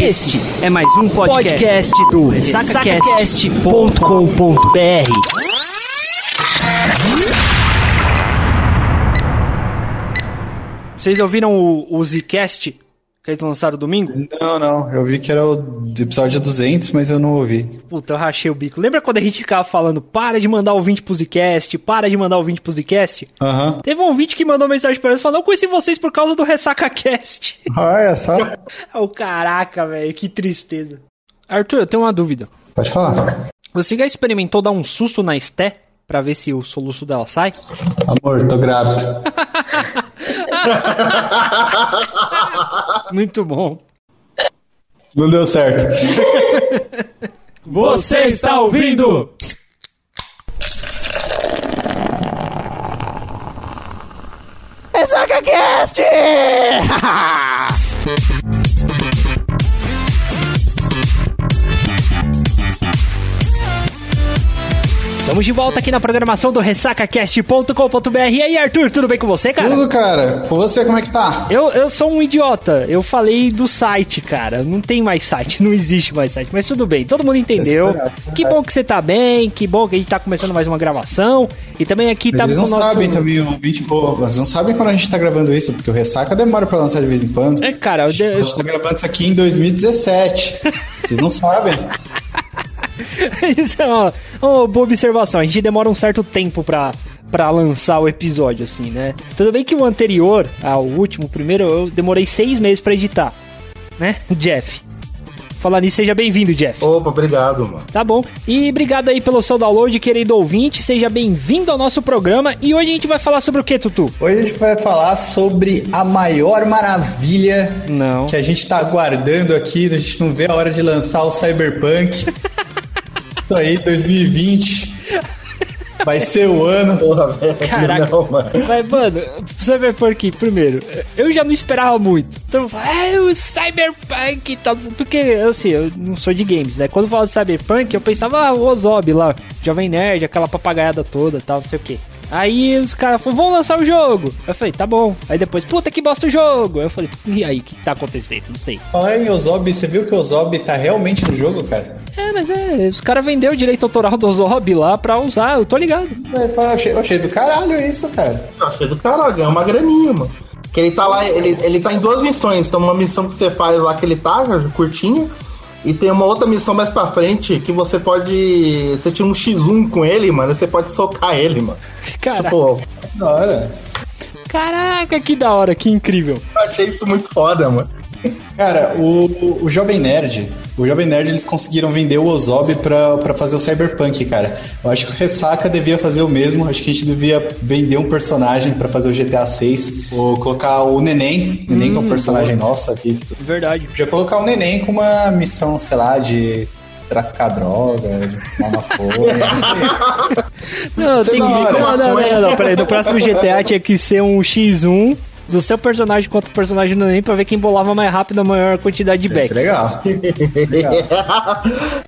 Este é mais um podcast, do ressacacast.com.br. Vocês ouviram o, o Zcast que eles lançaram domingo? Não, não. Eu vi que era o episódio 200, mas eu não ouvi. Puta, eu rachei o bico. Lembra quando a gente ficava falando, para de mandar ouvinte pro Zcast, para de mandar ouvinte pro Zcast? Aham. Uhum. Teve um ouvinte que mandou mensagem pra eles falando, eu conheci vocês por causa do RessacaCast. Olha só. oh, caraca, velho, que tristeza. Arthur, eu tenho uma dúvida. Pode falar. Você já experimentou dar um susto na Esté pra ver se o soluço dela sai? Amor, tô grávida. Muito bom. Não deu certo. Você está ouvindo? ExacaCast! Estamos de volta aqui na programação do ressacacast.com.br. E aí, Arthur, tudo bem com você, cara? Tudo, cara. Com você, como é que tá? Eu, eu sou um idiota. Eu falei do site, cara. Não tem mais site, não existe mais site. Mas tudo bem, todo mundo entendeu. Que bom que você tá bem, que bom que a gente tá começando mais uma gravação. E também aqui tá Eles não nosso... sabem também, ouvinte, pô, eles não sabem quando a gente tá gravando isso, porque o Ressaca demora pra lançar de vez em quando. É, cara, a gente, eu... a gente tá gravando isso aqui em 2017. Vocês não sabem. Isso é uma, uma, boa observação. A gente demora um certo tempo pra, pra lançar o episódio, assim, né? Tudo bem que o anterior, ao último, o primeiro, eu demorei seis meses pra editar, né? Jeff. Falar nisso, seja bem-vindo, Jeff. Opa, obrigado, mano. Tá bom. E obrigado aí pelo seu download, querido ouvinte. Seja bem-vindo ao nosso programa. E hoje a gente vai falar sobre o que, Tutu? Hoje a gente vai falar sobre a maior maravilha não. que a gente tá aguardando aqui. A gente não vê a hora de lançar o Cyberpunk. Isso aí, 2020. Vai ser o ano. Porra, velho. Caraca. Não, mano. Mas, mano, você ver por aqui, primeiro, eu já não esperava muito. Então, é o Cyberpunk e tal. Porque, assim, eu não sou de games, né? Quando eu falo de Cyberpunk, eu pensava, ah, o Ozob lá, Jovem Nerd, aquela papagaiada toda tal, não sei o quê. Aí os caras falaram, vamos lançar o jogo. Eu falei, tá bom. Aí depois, puta que bosta o jogo. Eu falei, e aí, o que tá acontecendo? Não sei. Falar em Ozob, você viu que o Ozob tá realmente no jogo, cara? É, mas é, os caras venderam o direito autoral do Ozob lá pra usar, eu tô ligado. É, eu achei, eu achei do caralho isso, cara. Eu achei do caralho, é uma graninha, mano. Que ele tá lá, ele, ele tá em duas missões. Então, uma missão que você faz lá que ele tá, curtinha. E tem uma outra missão mais pra frente que você pode. Você tira um X1 com ele, mano. Você pode socar ele, mano. Caraca. Tipo, da hora. Caraca, que da hora, que incrível. Eu achei isso muito foda, mano. Cara, o, o Jovem Nerd, o Jovem Nerd eles conseguiram vender o Ozob pra, pra fazer o Cyberpunk, cara. Eu acho que o Ressaca devia fazer o mesmo. Acho que a gente devia vender um personagem pra fazer o GTA 6. Ou colocar o Neném. Neném hum, que é um personagem boa. nosso aqui. Verdade. Podia colocar o Neném com uma missão, sei lá, de traficar droga, de fumar maconha, não sei. Não, tem que... Não, não, não, não, peraí. No próximo GTA tinha que ser um X1 do seu personagem contra o personagem do Neném pra ver quem bolava mais rápido a maior quantidade de back. Isso é legal. legal.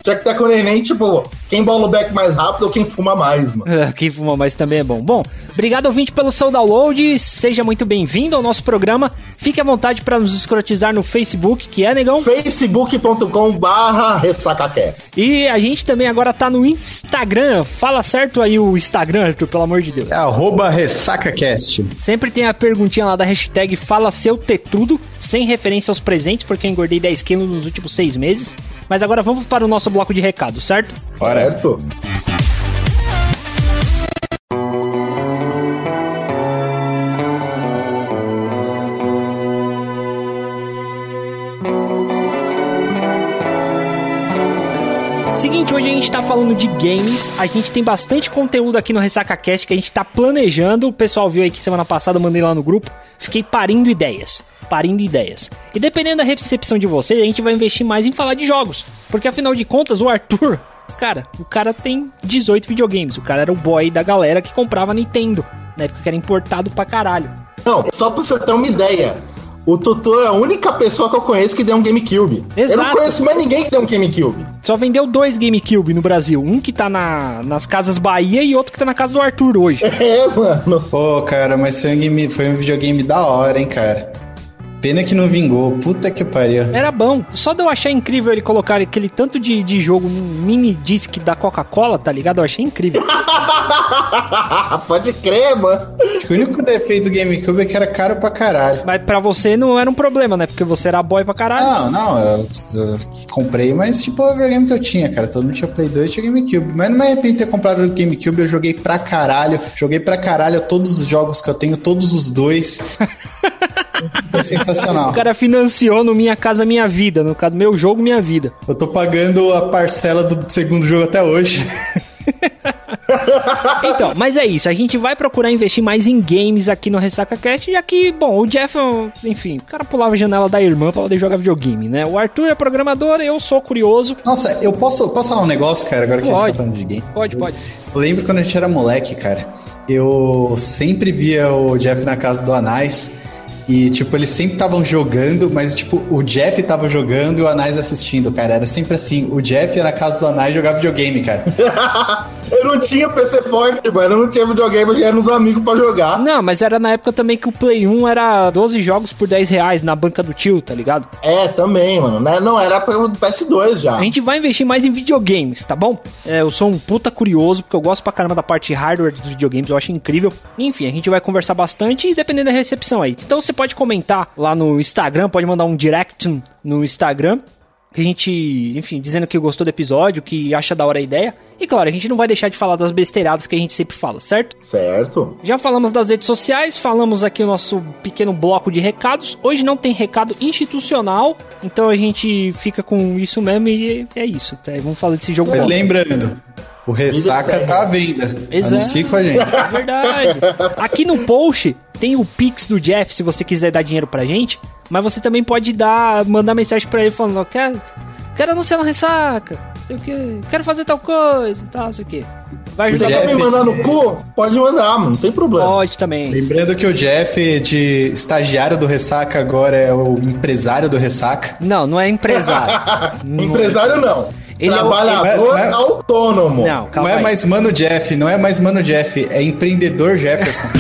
Já que tá com o Neném, tipo, quem bola o back mais rápido ou quem fuma mais, mano. É, quem fuma mais também é bom. Bom, obrigado ouvinte pelo seu download, seja muito bem-vindo ao nosso programa. Fique à vontade para nos escrotizar no Facebook, que é, negão? facebook.com barra ressacacast. E a gente também agora tá no Instagram. Fala certo aí o Instagram, Arthur, pelo amor de Deus. É arroba ressacacast. Sempre tem a perguntinha lá da hashtag Fala Seu Tetudo, sem referência aos presentes, porque eu engordei 10 quilos nos últimos seis meses. Mas agora vamos para o nosso bloco de recado, certo? Certo. Seguinte, hoje a gente tá falando de games, a gente tem bastante conteúdo aqui no Ressaca Cast que a gente tá planejando. O pessoal viu aí que semana passada eu mandei lá no grupo, fiquei parindo ideias. parindo ideias. E dependendo da recepção de vocês, a gente vai investir mais em falar de jogos. Porque afinal de contas, o Arthur, cara, o cara tem 18 videogames. O cara era o boy da galera que comprava Nintendo, na época que era importado pra caralho. Não, só pra você ter uma ideia. O Tutu é a única pessoa que eu conheço que deu um GameCube. Eu não Exato. conheço mais ninguém que deu um GameCube. Só vendeu dois GameCube no Brasil. Um que tá na, nas casas Bahia e outro que tá na casa do Arthur hoje. É, mano. Pô, cara, mas foi um, game- foi um videogame da hora, hein, cara. Pena que não vingou. Puta que pariu. Era bom. Só de eu achar incrível ele colocar aquele tanto de, de jogo num mini disc da Coca-Cola, tá ligado? Eu achei incrível. Pode crer, mano. Acho que o único defeito do GameCube é que era caro pra caralho. Mas pra você não era um problema, né? Porque você era boy pra caralho. Não, não, eu, eu comprei, mas tipo o videogame que eu tinha, cara. Todo mundo tinha Play 2 e tinha GameCube. Mas não me arrependo de ter comprado o GameCube, eu joguei pra caralho. Joguei pra caralho todos os jogos que eu tenho, todos os dois. Foi sensacional. O cara financiou no Minha Casa Minha Vida, no caso, meu jogo Minha Vida. Eu tô pagando a parcela do segundo jogo até hoje. Então, mas é isso. A gente vai procurar investir mais em games aqui no Ressaca Cast, já que, bom, o Jeff, enfim, o cara pulava a janela da irmã pra poder jogar videogame, né? O Arthur é programador, eu sou curioso. Nossa, eu posso, posso falar um negócio, cara, agora que a gente Pode. tá falando de game? Pode, pode. Eu lembro quando a gente era moleque, cara. Eu sempre via o Jeff na casa do Anais. E, tipo, eles sempre estavam jogando, mas, tipo, o Jeff tava jogando e o Anais assistindo, cara. Era sempre assim. O Jeff ia na casa do Anais jogar videogame, cara. Eu não tinha PC forte, mano. Eu não tinha videogame, eu já era nos amigos pra jogar. Não, mas era na época também que o Play 1 era 12 jogos por 10 reais na banca do tio, tá ligado? É, também, mano. Né? Não, era pelo PS2 já. A gente vai investir mais em videogames, tá bom? É, eu sou um puta curioso, porque eu gosto pra caramba da parte hardware dos videogames, eu acho incrível. Enfim, a gente vai conversar bastante e dependendo da recepção aí. Então você pode comentar lá no Instagram, pode mandar um direct no Instagram. Que a gente, enfim, dizendo que gostou do episódio, que acha da hora a ideia. E claro, a gente não vai deixar de falar das besteiradas que a gente sempre fala, certo? Certo. Já falamos das redes sociais, falamos aqui o nosso pequeno bloco de recados. Hoje não tem recado institucional, então a gente fica com isso mesmo e é isso. Tá? Vamos falar desse jogo. Mas bom. lembrando, o Ressaca tá à venda. Exato. Anuncie com a gente. É verdade. Aqui no post tem o Pix do Jeff, se você quiser dar dinheiro pra gente. Mas você também pode dar, mandar mensagem pra ele falando, ó, quero, quero anunciar na ressaca, sei o que, quero fazer tal coisa, tal, não sei o que. Vai Você ajudar quer me Jeff- mandar no cu? Pode mandar, mano. Não tem problema. Pode também. Lembrando que o Jeff, de estagiário do Ressaca, agora é o empresário do Ressaca. Não, não é empresário. Não- Empresário não. Ele é o- Trabalhador é- é- autônomo. Não, calma não é aí. mais Mano Jeff, não é mais Mano Jeff, é empreendedor Jefferson.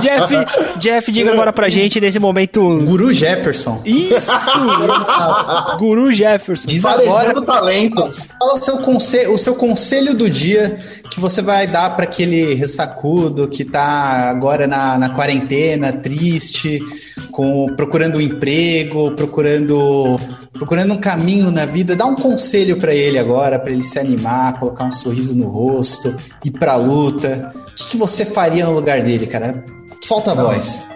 Jeff, Jeff, diga agora pra gente nesse momento. Guru Jefferson. Isso! Guru Jefferson. Diz agora talentos. Fala o seu, conse o seu conselho do dia que você vai dar para aquele ressacudo que tá agora na, na quarentena, triste, com, procurando um emprego, procurando, procurando um caminho na vida. Dá um conselho para ele agora, para ele se animar, colocar um sorriso no rosto, ir pra luta. O que, que você faria no lugar dele, cara? Solta a voz.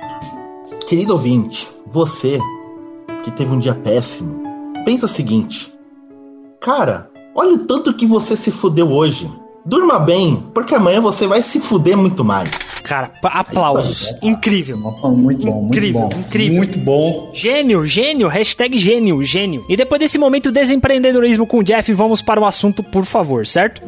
Querido ouvinte, você que teve um dia péssimo, pensa o seguinte. Cara, olha o tanto que você se fudeu hoje. Durma bem, porque amanhã você vai se fuder muito mais. Cara, aplausos. Incrível. Muito bom, muito Incrível, bom. incrível. Muito bom. Gênio, gênio, hashtag gênio, gênio. E depois desse momento desempreendedorismo com o Jeff, vamos para o assunto, por favor, certo?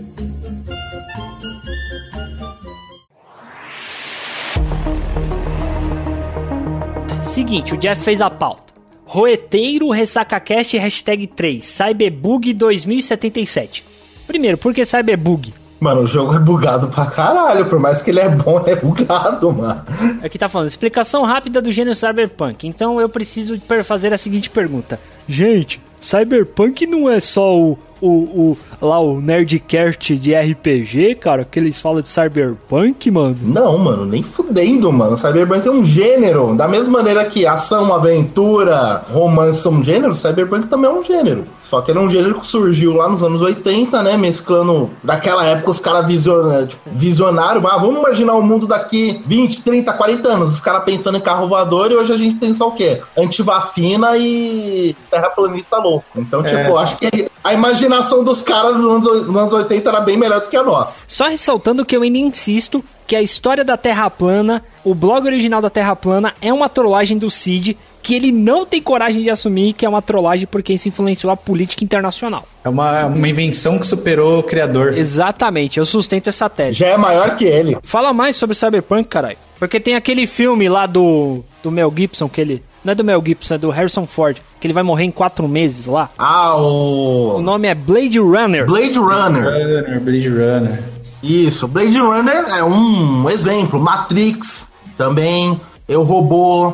Seguinte, o Jeff fez a pauta. Roeteiro RessacaCast hashtag 3, Cyberbug 2077. Primeiro, por que Cyberbug? Mano, o jogo é bugado pra caralho. Por mais que ele é bom, é bugado, mano. Aqui tá falando, explicação rápida do gênero Cyberpunk. Então eu preciso fazer a seguinte pergunta. Gente, Cyberpunk não é só o, o, o lá o Nerdcast de RPG, cara, que eles falam de Cyberpunk, mano? Não, mano, nem fudendo, mano. Cyberpunk é um gênero. Da mesma maneira que ação, aventura, romance são um gênero, Cyberpunk também é um gênero. Só que ele é um gênero que surgiu lá nos anos 80, né? Mesclando. Naquela época os caras vision, tipo, visionaram. Ah, vamos imaginar o mundo daqui 20, 30, 40 anos. Os caras pensando em carro voador e hoje a gente tem só o quê? Antivacina e terraplanista louco. Então, tipo, É, acho que a imaginação dos caras nos anos, nos anos 80 era bem melhor do que a nossa. Só ressaltando que eu ainda insisto que a história da Terra plana, o blog original da Terra plana é uma trollagem do Cid que ele não tem coragem de assumir que é uma trollagem porque isso influenciou a política internacional. É uma, uma invenção que superou o criador. Exatamente, eu sustento essa tese. Já é maior que ele. Fala mais sobre Cyberpunk, caralho. Porque tem aquele filme lá do, do Mel Gibson, que ele. Não é do Mel Gibson, é do Harrison Ford, que ele vai morrer em quatro meses lá. Ah, O o. nome é Blade Runner. Blade Runner. Runner, Blade Runner. Isso, Blade Runner é um exemplo. Matrix também. Eu Robô.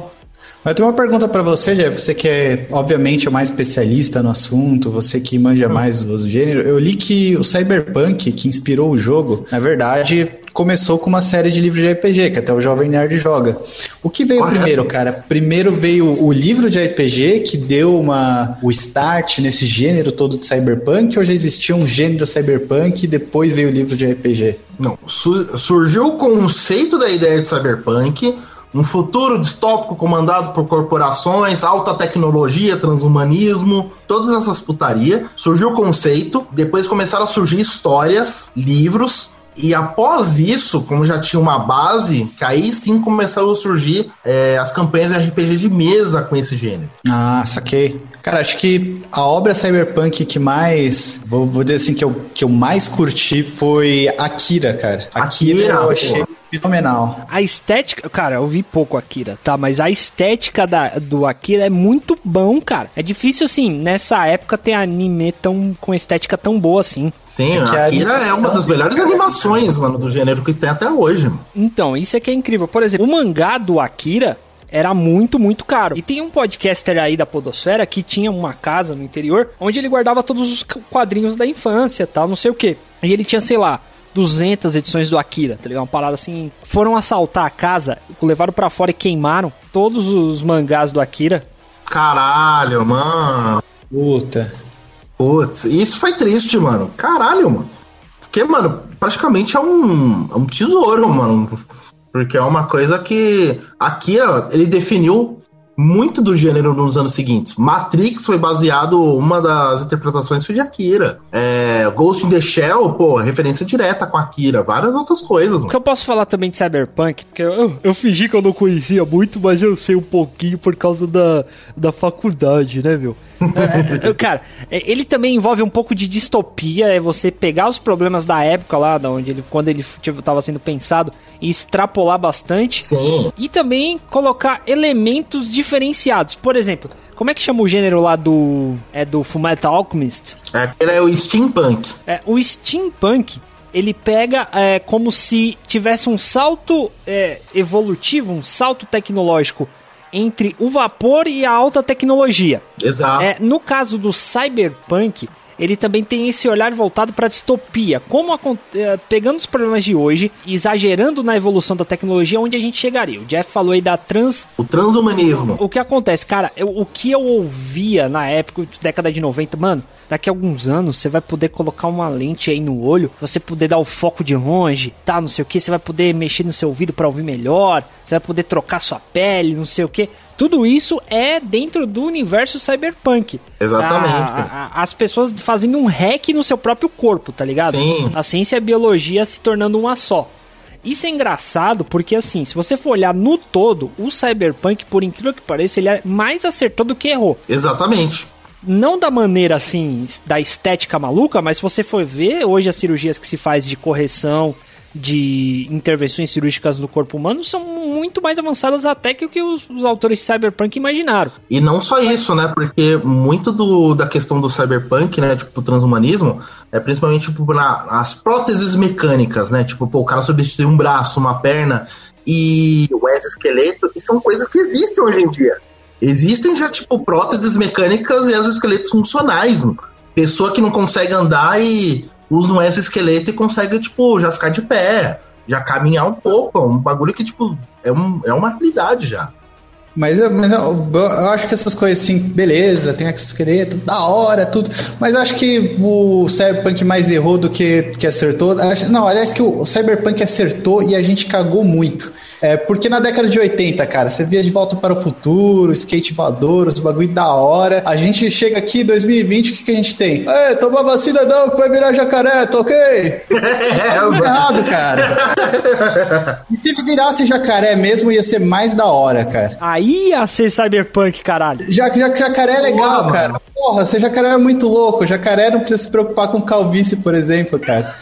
Mas tem uma pergunta pra você, Jeff. Você que é, obviamente, o mais especialista no assunto, você que manja mais do gênero. Eu li que o Cyberpunk, que inspirou o jogo, na verdade, começou com uma série de livros de RPG, que até o Jovem Nerd joga. O que veio Correto. primeiro, cara? Primeiro veio o livro de RPG, que deu uma, o start nesse gênero todo de Cyberpunk, ou já existia um gênero Cyberpunk e depois veio o livro de RPG? Não, su- surgiu o conceito da ideia de cyberpunk, um futuro distópico comandado por corporações, alta tecnologia, transhumanismo, todas essas putaria. Surgiu o conceito, depois começaram a surgir histórias, livros. E após isso, como já tinha uma base, que aí sim começaram a surgir é, as campanhas de RPG de mesa com esse gênero. Ah, saquei. Cara, acho que a obra cyberpunk que mais, vou, vou dizer assim, que eu, que eu mais curti foi Akira, cara. Akira, Akira, eu achei. Fenomenal. A estética. Cara, eu vi pouco Akira, tá? Mas a estética da, do Akira é muito bom, cara. É difícil, assim, nessa época ter anime tão, com estética tão boa assim. Sim, É que a Akira é uma das melhores cara, animações, mano, do gênero que tem até hoje. Mano. Então, isso é que é incrível. Por exemplo, o mangá do Akira era muito, muito caro. E tem um podcaster aí da Podosfera que tinha uma casa no interior onde ele guardava todos os quadrinhos da infância, tal, não sei o que. E ele tinha, sei lá, 200 edições do Akira, tá ligado? Uma parada assim. Foram assaltar a casa, levaram pra fora e queimaram todos os mangás do Akira. Caralho, mano. Puta. Putz, isso foi triste, mano. Caralho, mano. Porque, mano, praticamente é um, é um tesouro, mano. Porque é uma coisa que. Akira, ele definiu muito do gênero nos anos seguintes. Matrix foi baseado, uma das interpretações foi de Akira. É, Ghost in the Shell, pô, referência direta com Akira. Várias outras coisas, O mano. que eu posso falar também de Cyberpunk, porque eu, eu fingi que eu não conhecia muito, mas eu sei um pouquinho por causa da, da faculdade, né, meu? É, é, cara, é, ele também envolve um pouco de distopia, é você pegar os problemas da época lá, da onde ele, quando ele tipo, tava sendo pensado, e extrapolar bastante. Sim. E também colocar elementos diferenciados. Por exemplo, como é que chama o gênero lá do. É do Fullmetal Alchemist? Aquele é o steampunk. É, o steampunk ele pega é, como se tivesse um salto é, evolutivo, um salto tecnológico entre o vapor e a alta tecnologia. Exato. É, no caso do cyberpunk, ele também tem esse olhar voltado para a distopia, como acon- é, pegando os problemas de hoje, exagerando na evolução da tecnologia, onde a gente chegaria. O Jeff falou aí da trans O transhumanismo. o que acontece, cara, eu- o que eu ouvia na época, década de 90, mano, daqui a alguns anos você vai poder colocar uma lente aí no olho, você poder dar o foco de longe, tá, não sei o que, você vai poder mexer no seu ouvido pra ouvir melhor, você vai poder trocar sua pele, não sei o que. Tudo isso é dentro do universo cyberpunk. Exatamente. A- a- as pessoas fazendo um hack no seu próprio corpo, tá ligado? Sim. A ciência e a biologia se tornando uma só. Isso é engraçado porque, assim, se você for olhar no todo, o Cyberpunk, por incrível que pareça, ele é mais acertou do que errou. Exatamente. Não da maneira, assim, da estética maluca, mas se você for ver hoje as cirurgias que se faz de correção, de intervenções cirúrgicas no corpo humano, são muito mais avançadas até que o que os, os autores de Cyberpunk imaginaram. E não só isso, né? Porque muito do, da questão do cyberpunk, né? Tipo, o transhumanismo, é principalmente tipo, na, nas próteses mecânicas, né? Tipo, pô, o cara substitui um braço, uma perna e o exoesqueleto, e são coisas que existem hoje em dia. Existem já, tipo, próteses mecânicas e exoesqueletos funcionais. Pessoa que não consegue andar e usa um exoesqueleto e consegue, tipo, já ficar de pé, já caminhar um pouco. É um bagulho que, tipo, é, um, é uma habilidade já. Mas, eu, mas eu, eu acho que essas coisas assim, beleza, tem exoesqueleto, da hora, tudo. Mas acho que o Cyberpunk mais errou do que, que acertou. Acho- Não, aliás, que o Cyberpunk acertou e a gente cagou muito. É porque na década de 80, cara, você via de volta para o futuro, skate voador, os bagulho da hora. A gente chega aqui em 2020, o que, que a gente tem? É, toma vacina não, que vai virar jacaré, tá ok? É, errado, cara. E se virasse jacaré mesmo, ia ser mais da hora, cara. Aí ia ser cyberpunk, caralho. Já que jacaré é legal, Porra, cara. Porra, ser jacaré é muito louco. Jacaré não precisa se preocupar com calvície, por exemplo, cara.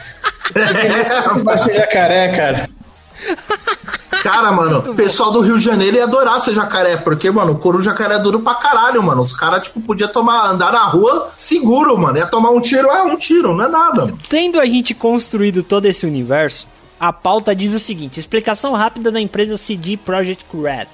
Vai ser jacaré, cara. Cara, mano, o pessoal do Rio de Janeiro ia adorar ser jacaré, porque, mano, o couro jacaré é duro pra caralho, mano. Os caras, tipo, podia tomar, andar na rua seguro, mano. Ia tomar um tiro, é um tiro, não é nada. Mano. Tendo a gente construído todo esse universo, a pauta diz o seguinte: explicação rápida da empresa CD Projekt Red.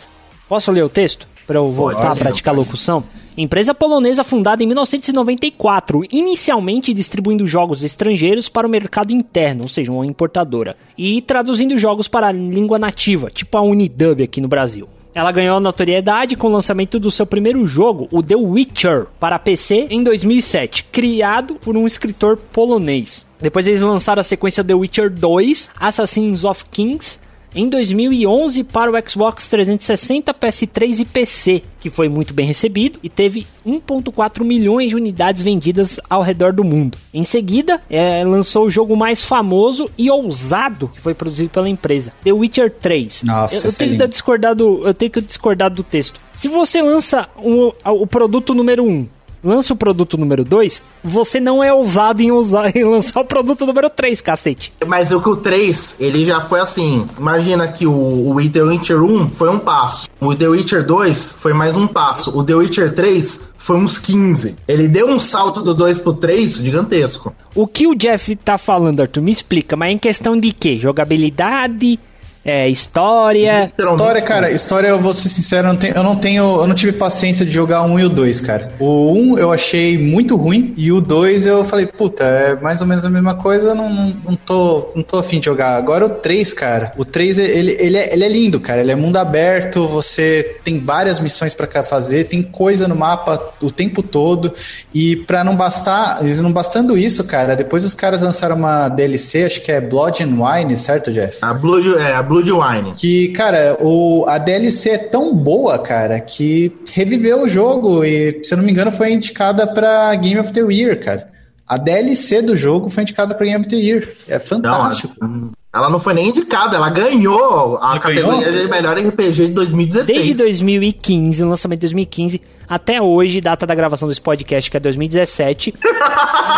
Posso ler o texto? Para eu voltar a praticar locução? Empresa polonesa fundada em 1994, inicialmente distribuindo jogos estrangeiros para o mercado interno, ou seja, uma importadora, e traduzindo jogos para a língua nativa, tipo a Unidub aqui no Brasil. Ela ganhou notoriedade com o lançamento do seu primeiro jogo, o The Witcher, para PC em 2007, criado por um escritor polonês. Depois eles lançaram a sequência The Witcher 2, Assassins of Kings, em 2011 para o Xbox 360, PS3 e PC, que foi muito bem recebido e teve 1.4 milhões de unidades vendidas ao redor do mundo. Em seguida, é, lançou o jogo mais famoso e ousado que foi produzido pela empresa, The Witcher 3. Nossa, eu, eu tenho que discordar do, eu tenho que discordar do texto. Se você lança um, o produto número 1 lança o produto número 2, você não é ousado em, usar, em lançar o produto número 3, cacete. Mas o que o 3, ele já foi assim. Imagina que o, o The Witcher 1 foi um passo. O The Witcher 2 foi mais um passo. O The Witcher 3 foi uns 15. Ele deu um salto do 2 pro 3 gigantesco. O que o Jeff tá falando, Arthur? Me explica, mas é em questão de quê? Jogabilidade? É, história. História, cara, história, eu vou ser sincero, eu não, tenho, eu não tenho, eu não tive paciência de jogar o 1 e o 2, cara. O 1 eu achei muito ruim e o 2 eu falei, puta, é mais ou menos a mesma coisa, não, não, não, tô, não tô afim de jogar. Agora o 3, cara, o 3 ele, ele, é, ele é lindo, cara, ele é mundo aberto, você tem várias missões para fazer, tem coisa no mapa o tempo todo e para não bastar, não bastando isso, cara, depois os caras lançaram uma DLC, acho que é Blood and Wine, certo, Jeff? A Blood, é, a Blood Bloodwine. Que, cara, o, a DLC é tão boa, cara, que reviveu o jogo e, se eu não me engano, foi indicada pra Game of the Year, cara. A DLC do jogo foi indicada pra Game of the Year. É fantástico. Não, ela não foi nem indicada, ela ganhou a ela categoria ganhou? de melhor RPG de 2016. Desde 2015, lançamento de 2015, até hoje, data da gravação desse podcast, que é 2017.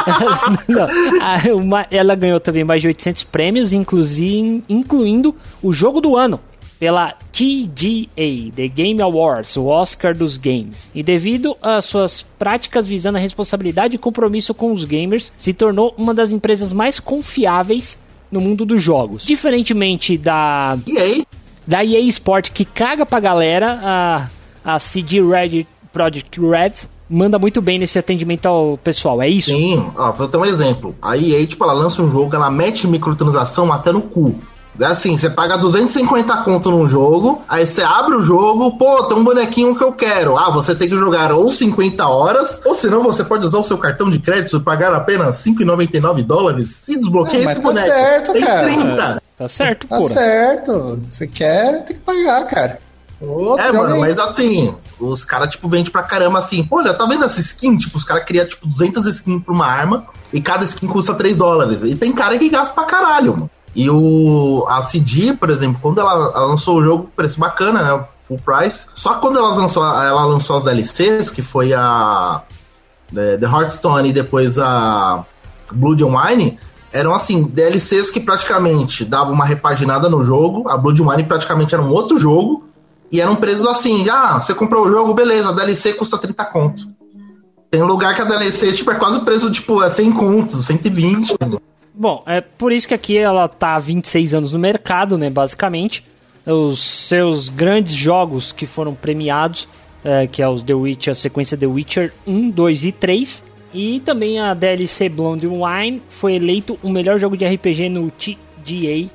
não, uma, ela ganhou também mais de 800 prêmios, incluindo o jogo do ano pela TGA, The Game Awards, o Oscar dos Games. E devido às suas práticas visando a responsabilidade e compromisso com os gamers, se tornou uma das empresas mais confiáveis no mundo dos jogos. Diferentemente da EA, da EA Sport que caga pra galera, a, a CD Red Project Red manda muito bem nesse atendimento ao pessoal, é isso? Sim, ó, vou ter um exemplo. A EA, tipo, ela lança um jogo, ela mete microtransação até no cu. É assim, você paga 250 conto num jogo, aí você abre o jogo, pô, tem um bonequinho que eu quero. Ah, você tem que jogar ou 50 horas, ou senão você pode usar o seu cartão de crédito e pagar apenas 5,99 dólares e desbloqueia é, esse tá boneco. Tá certo, tem cara. 30. É, tá certo, Tá porra. certo. Você quer, tem que pagar, cara. Outro é, mano, mas assim, os caras, tipo, vendem pra caramba assim. Olha, tá vendo essa skin? Tipo, os caras criam, tipo, 200 skins pra uma arma e cada skin custa 3 dólares. E tem cara que gasta pra caralho, mano. E o, a CD, por exemplo, quando ela, lançou o jogo, preço bacana, né? Full price. Só quando ela lançou, ela lançou as DLCs, que foi a é, The Hearthstone e depois a Blood and Wine, eram assim, DLCs que praticamente davam uma repaginada no jogo. A Blood and Wine praticamente era um outro jogo. E eram preços assim, ah, você comprou o jogo, beleza, a DLC custa 30 conto. Tem lugar que a DLC, tipo, é quase o preço, tipo, é 100 contos, 120. Bom, é por isso que aqui ela tá há 26 anos no mercado, né, basicamente. Os seus grandes jogos que foram premiados, é, que é os The Witcher, a sequência The Witcher 1, 2 e 3. E também a DLC Blonde Wine foi eleito o melhor jogo de RPG no TGA,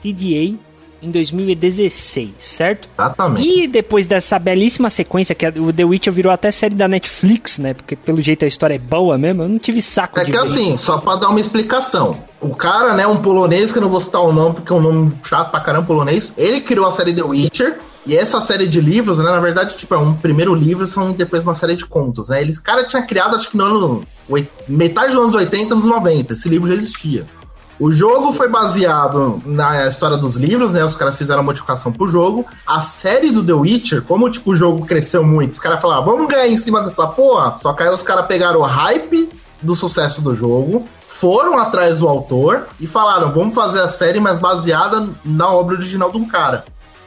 TDA em 2016, certo? Exatamente. E depois dessa belíssima sequência, que o The Witcher virou até série da Netflix, né? Porque pelo jeito a história é boa mesmo, eu não tive saco É de que ver. assim, só pra dar uma explicação. O cara, né, um polonês, que eu não vou citar o nome porque é um nome chato pra caramba polonês, ele criou a série The Witcher. E essa série de livros, né, na verdade, tipo, é um primeiro livro, são depois uma série de contos, né? Eles, cara, tinha criado, acho que no ano, metade dos anos 80, anos 90, esse livro já existia. O jogo foi baseado na história dos livros, né? Os caras fizeram a modificação pro jogo. A série do The Witcher, como tipo, o jogo cresceu muito, os caras falaram, vamos ganhar em cima dessa porra. Só que aí os caras pegaram o hype do sucesso do jogo, foram atrás do autor e falaram, vamos fazer a série, mas baseada na obra original de um cara.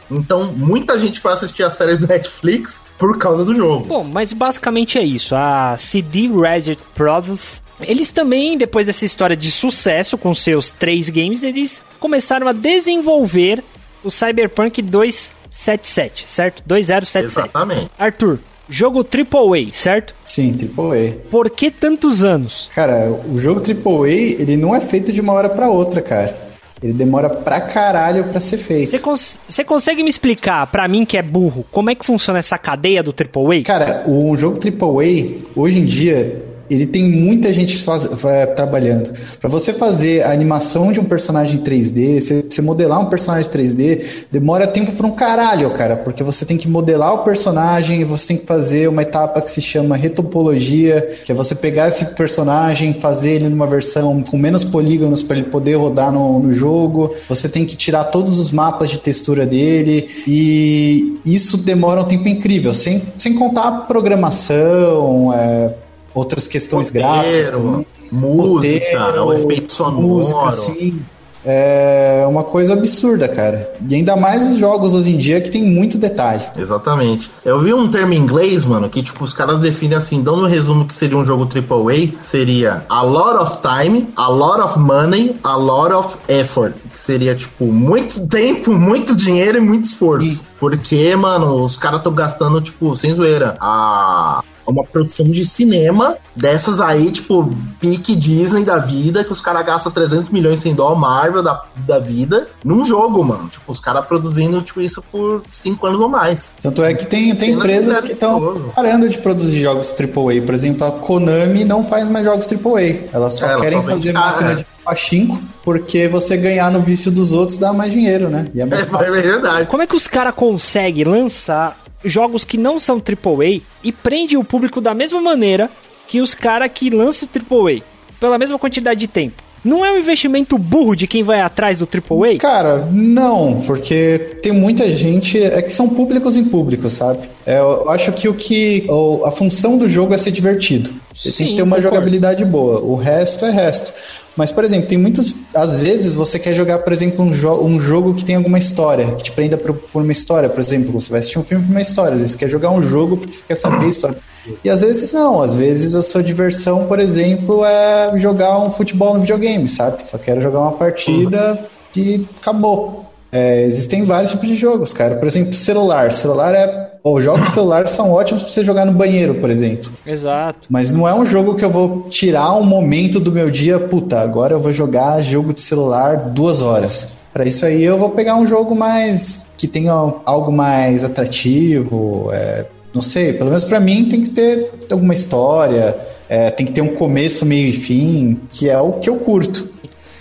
Então, muita gente foi assistir a série do Netflix por causa do jogo. Bom, mas basicamente é isso. A CD Projekt Products, eles também, depois dessa história de sucesso com seus três games, eles começaram a desenvolver o Cyberpunk 277, certo? 2077. Exatamente. Arthur, jogo AAA, certo? Sim, AAA. Por que tantos anos? Cara, o jogo AAA, ele não é feito de uma hora pra outra, cara. Ele demora pra caralho pra ser feito. Você cons você consegue me explicar, pra mim que é burro, como é que funciona essa cadeia do AAA? Cara, o jogo AAA, hoje em dia, ele tem muita gente faz- fa- trabalhando. Pra você fazer a animação de um personagem 3D, você, modelar um personagem 3D, demora tempo pra um caralho, cara. Porque você tem que modelar o personagem você tem que fazer uma etapa que se chama retopologia, que é você pegar esse personagem, fazer ele numa versão com menos polígonos pra ele poder rodar no, no jogo. Você tem que tirar todos os mapas de textura dele e isso demora um tempo incrível, sem, sem contar a programação, é, outras questões gráficas também. música, Roteiro, o efeito sonoro. música, assim. É uma coisa absurda, cara. E ainda mais os jogos hoje em dia que tem muito detalhe. Exatamente. Eu vi um termo em inglês, mano, que tipo, os caras definem assim, dando um resumo que seria um jogo AAA, seria a lot of time, a lot of money, a lot of effort. Que seria, tipo, muito tempo, muito dinheiro e muito esforço. Porque, mano, os caras estão gastando, tipo, sem zoeira, a uma produção de cinema dessas aí, tipo, pique Disney da vida, que os caras gastam 300 milhões sem dó, Marvel da, da vida, num jogo, mano. Tipo, os caras produzindo, tipo, isso por 5 anos ou mais. Tanto é que tem, tem empresas que estão parando de produzir jogos AAA. Por exemplo, a Konami não faz mais jogos AAA. Elas só É, ela querem só fazer carro, máquina é. de pachinko, porque você ganhar no vício dos outros dá mais dinheiro, né? E é mais É, fácil. é verdade. Como é que os caras conseguem lançar jogos que não são AAA e prende o público da mesma maneira que os caras que lançam AAA, pela mesma quantidade de tempo? Não é um investimento burro de quem vai atrás do AAA? Cara, não, porque tem muita gente. É que são públicos em públicos, sabe? É, eu acho que o que. a função do jogo é ser divertido. Ele tem Sim, que ter uma concordo. jogabilidade boa. O resto é resto. Mas, por exemplo, tem muitos. Às vezes você quer jogar, por exemplo, um, jo um jogo que tem alguma história, que te prenda por, por uma história. Por exemplo, você vai assistir um filme por uma história. Às vezes você quer jogar um jogo porque você quer saber a história. E às vezes não. Às vezes a sua diversão, por exemplo, é jogar um futebol no videogame, sabe? Só quero jogar uma partida e acabou. É, existem vários tipos de jogos, cara. Por exemplo, celular. Celular é. Os jogos celulares são ótimos pra você jogar no banheiro, por exemplo. Exato. Mas não é um jogo que eu vou tirar um momento do meu dia, puta, agora eu vou jogar jogo de celular duas horas. Pra isso aí eu vou pegar um jogo mais. que tenha algo mais atrativo. é, não sei, pelo menos pra mim tem que ter alguma história, é, tem que ter um começo, meio e fim, que é o que eu curto.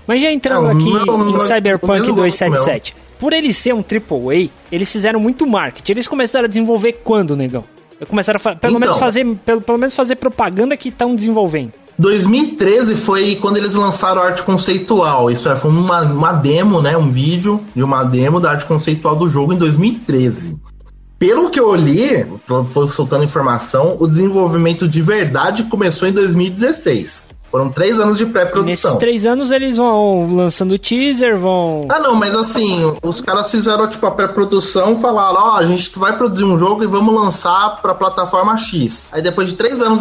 Mas já entrando Não, aqui não, em não, Cyberpunk não, não, 277, por ele ser um AAA, eles fizeram muito marketing. Eles começaram a desenvolver quando, negão? Começaram a pelo, Então. menos fazer, pelo, pelo menos fazer propaganda que estão desenvolvendo. 2013 foi quando eles lançaram a arte conceitual. Isso é, foi uma, uma demo, né? Um vídeo de uma demo da arte conceitual do jogo em 2013. Pelo que eu li, foi soltando informação, o desenvolvimento de verdade começou em 2016. Foram três anos de E nesses pré-produção. três anos eles vão lançando teaser, vão. Ah, não, mas assim, os caras fizeram tipo a pré-produção, falaram: Ó, a gente vai produzir um jogo e vamos lançar pra plataforma X. Aí depois de três anos,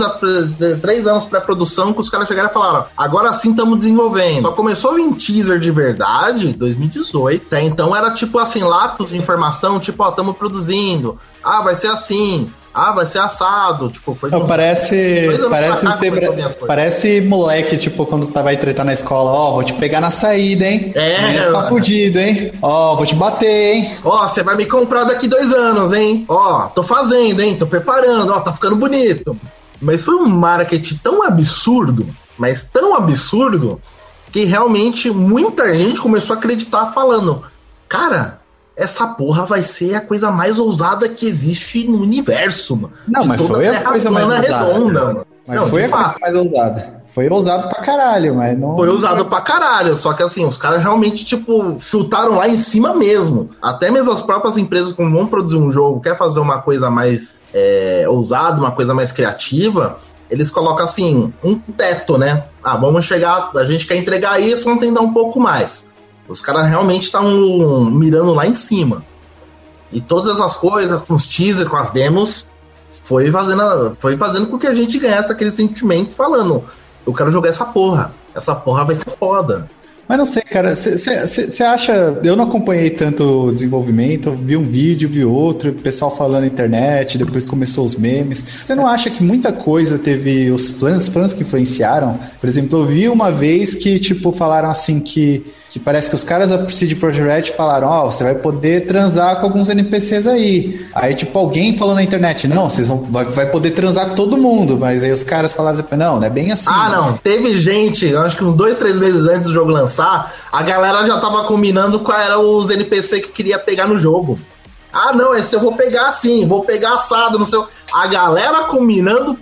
de três anos pré-produção, que os caras chegaram e falaram: agora sim estamos desenvolvendo. Só começou a vir teaser de verdade em 2018. Até então era tipo assim, lápis de informação, tipo, ó, estamos produzindo. Ah, vai ser assim. Ah, vai ser assado. Tipo, foi. Não, parece. Parece, ser- parece moleque, tipo, quando tá, vai tretar na escola. Ó, vou te pegar na saída, hein? É, Você tá fudido, hein? Ó, vou te bater, hein? Ó, você vai me comprar daqui dois anos, hein? Ó, tô fazendo, hein? Tô preparando, ó, tá ficando bonito. Mas foi um marketing tão absurdo, mas tão absurdo, que realmente muita gente começou a acreditar falando: Cara, essa porra vai ser a coisa mais ousada que existe no universo, mano. Não, De mas foi a Terra coisa mais ousada. redonda, mano. Mas Não, foi a coisa fato. mais ousada. Foi ousado pra caralho, mas não. Foi usado pra caralho, só que assim, os caras realmente, tipo, chutaram lá em cima mesmo. Até mesmo as próprias empresas, quando vão produzir um jogo, quer fazer uma coisa mais é, ousada, uma coisa mais criativa, eles colocam assim, um teto, né? Ah, vamos chegar, a gente quer entregar isso, vamos tentar um pouco mais. Os caras realmente estão mirando lá em cima. E todas essas coisas, com os teasers, com as demos, foi fazendo, foi fazendo com que a gente ganhasse aquele sentimento falando, eu quero jogar essa porra. Essa porra vai ser foda. Mas não sei, cara. Você acha. Eu não acompanhei tanto o desenvolvimento, vi um vídeo, vi outro, o pessoal falando na internet, depois começou os memes. Você não acha que muita coisa teve os fãs, fãs que influenciaram? Por exemplo, eu vi uma vez que, tipo, falaram assim que. Que parece que os caras da CD Projekt Red falaram, ó, você vai poder transar com alguns NPCs aí. Aí, tipo, alguém falou na internet, não, vocês vão vai, vai poder transar com todo mundo. Mas aí os caras falaram, não, não é bem assim. Ah, não. Teve gente, acho que uns dois, três meses antes do jogo lançar, a galera já tava combinando qual era os NPC que queria pegar no jogo. Ah, não, esse eu vou pegar assim, vou pegar assado, não sei. A galera combinando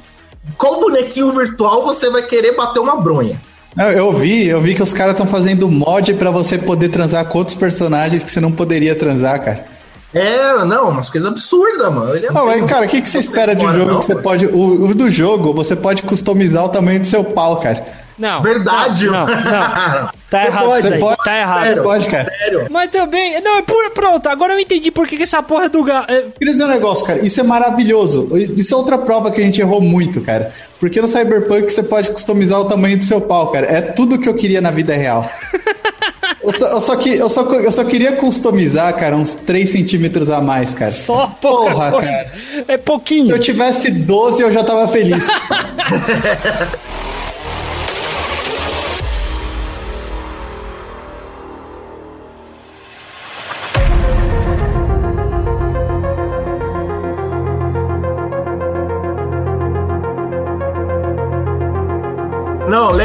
qual bonequinho virtual você vai querer bater uma bronha. Eu vi, eu vi que os caras estão fazendo mod pra você poder transar com outros personagens que você não poderia transar, cara. É, não, umas coisas absurdas, mano. Ele é Não, mas, cara, o que, que você espera de um jogo não, que você pode. O, o do jogo, você pode customizar o tamanho do seu pau, cara. Não. Verdade, Não, não. não. Tá errado pode, isso pode. Tá errado. Você pode, cara. Sério. Mas também. Não, é por, pronto, agora eu entendi por que, que essa porra do. ga- é, Queria dizer um negócio, cara. Isso é maravilhoso. Isso é outra prova que a gente errou muito, cara. Porque no Cyberpunk você pode customizar o tamanho do seu pau, cara. É tudo que eu queria na vida real. Eu só, eu, só que, eu, só, eu só queria customizar, cara, uns 3 centímetros a mais, cara. Só pouca Porra, coisa. cara. É Se pouquinho. eu tivesse 12, eu já tava feliz.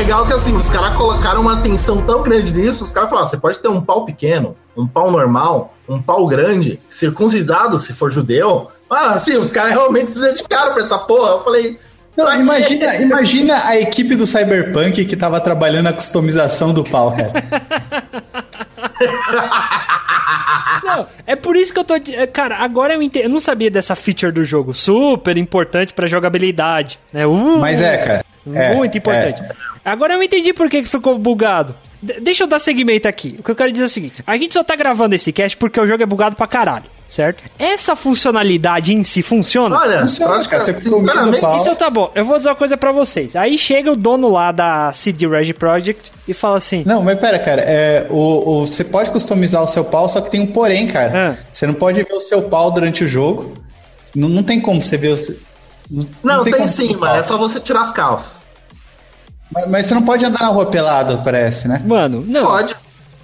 legal que assim, os caras colocaram uma atenção tão grande nisso, os caras falaram, você pode ter um pau pequeno, um pau normal, um pau grande, circuncisado, se for judeu. Ah, assim, os caras realmente se dedicaram pra essa porra. Eu falei, Não, imagina, imagina a equipe do Cyberpunk que tava trabalhando a customização do pau, cara. Não, é por isso que eu tô. é, Cara, agora eu. Eu não sabia dessa feature do jogo. Super importante pra jogabilidade. Né? Uh, Mas é, cara. É, Muito importante. Agora eu entendi por que que ficou bugado. De- deixa eu dar segmento aqui. O que eu quero dizer é o seguinte: a gente só tá gravando esse cast porque o jogo é bugado pra caralho, certo? Essa funcionalidade em si funciona? Olha, Funciona, cara, você o sinceramente, pau. Então tá bom, eu vou dizer uma coisa pra vocês. Aí chega o dono lá da CD Reg Project e fala assim: Não, mas pera, cara, é, o, o- você pode customizar o seu pau, só que tem um porém, cara. Ah. Você não pode ver o seu pau durante o jogo. Não, não tem como você ver o seu. Não, tem, como sim, mano. É só você tirar as calças. Mas, mas você não pode andar na rua pelado, parece, né? Mano, não. Pode.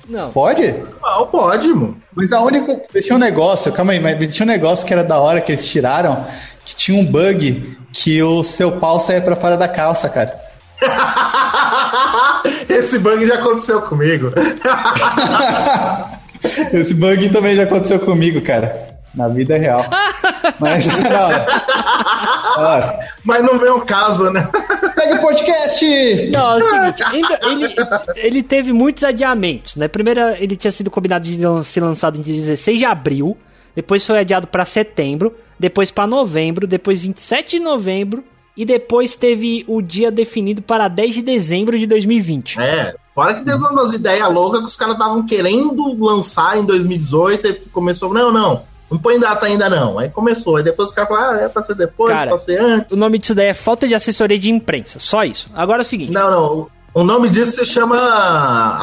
Não. Pode? Não, pode, mano. Mas a única. Tinha um negócio, calma aí, mas tinha um negócio que era da hora que eles tiraram, que tinha um bug que o seu pau saia pra fora da calça, cara. Esse bug já aconteceu comigo. Esse bug também já aconteceu comigo, cara. Na vida real. Mas hora. Mas não vem o caso, né? Pega o podcast! Não, é o seguinte, ele, ele teve muitos adiamentos, né? Primeiro, ele tinha sido combinado de ser lançado em 16 de abril, depois foi adiado pra setembro, depois pra novembro, depois 27 de novembro e depois teve o dia definido para 10 de dezembro de 2020. É. Fora que teve umas ideias loucas que os caras estavam querendo lançar em 2018 e começou, não, não, não põe data ainda não. Aí começou, aí depois os caras falaram, ah, é pra ser depois, Cara, é pra ser antes. O nome disso daí é falta de assessoria de imprensa, só isso. Agora é o seguinte, Não, não, O nome disso se chama.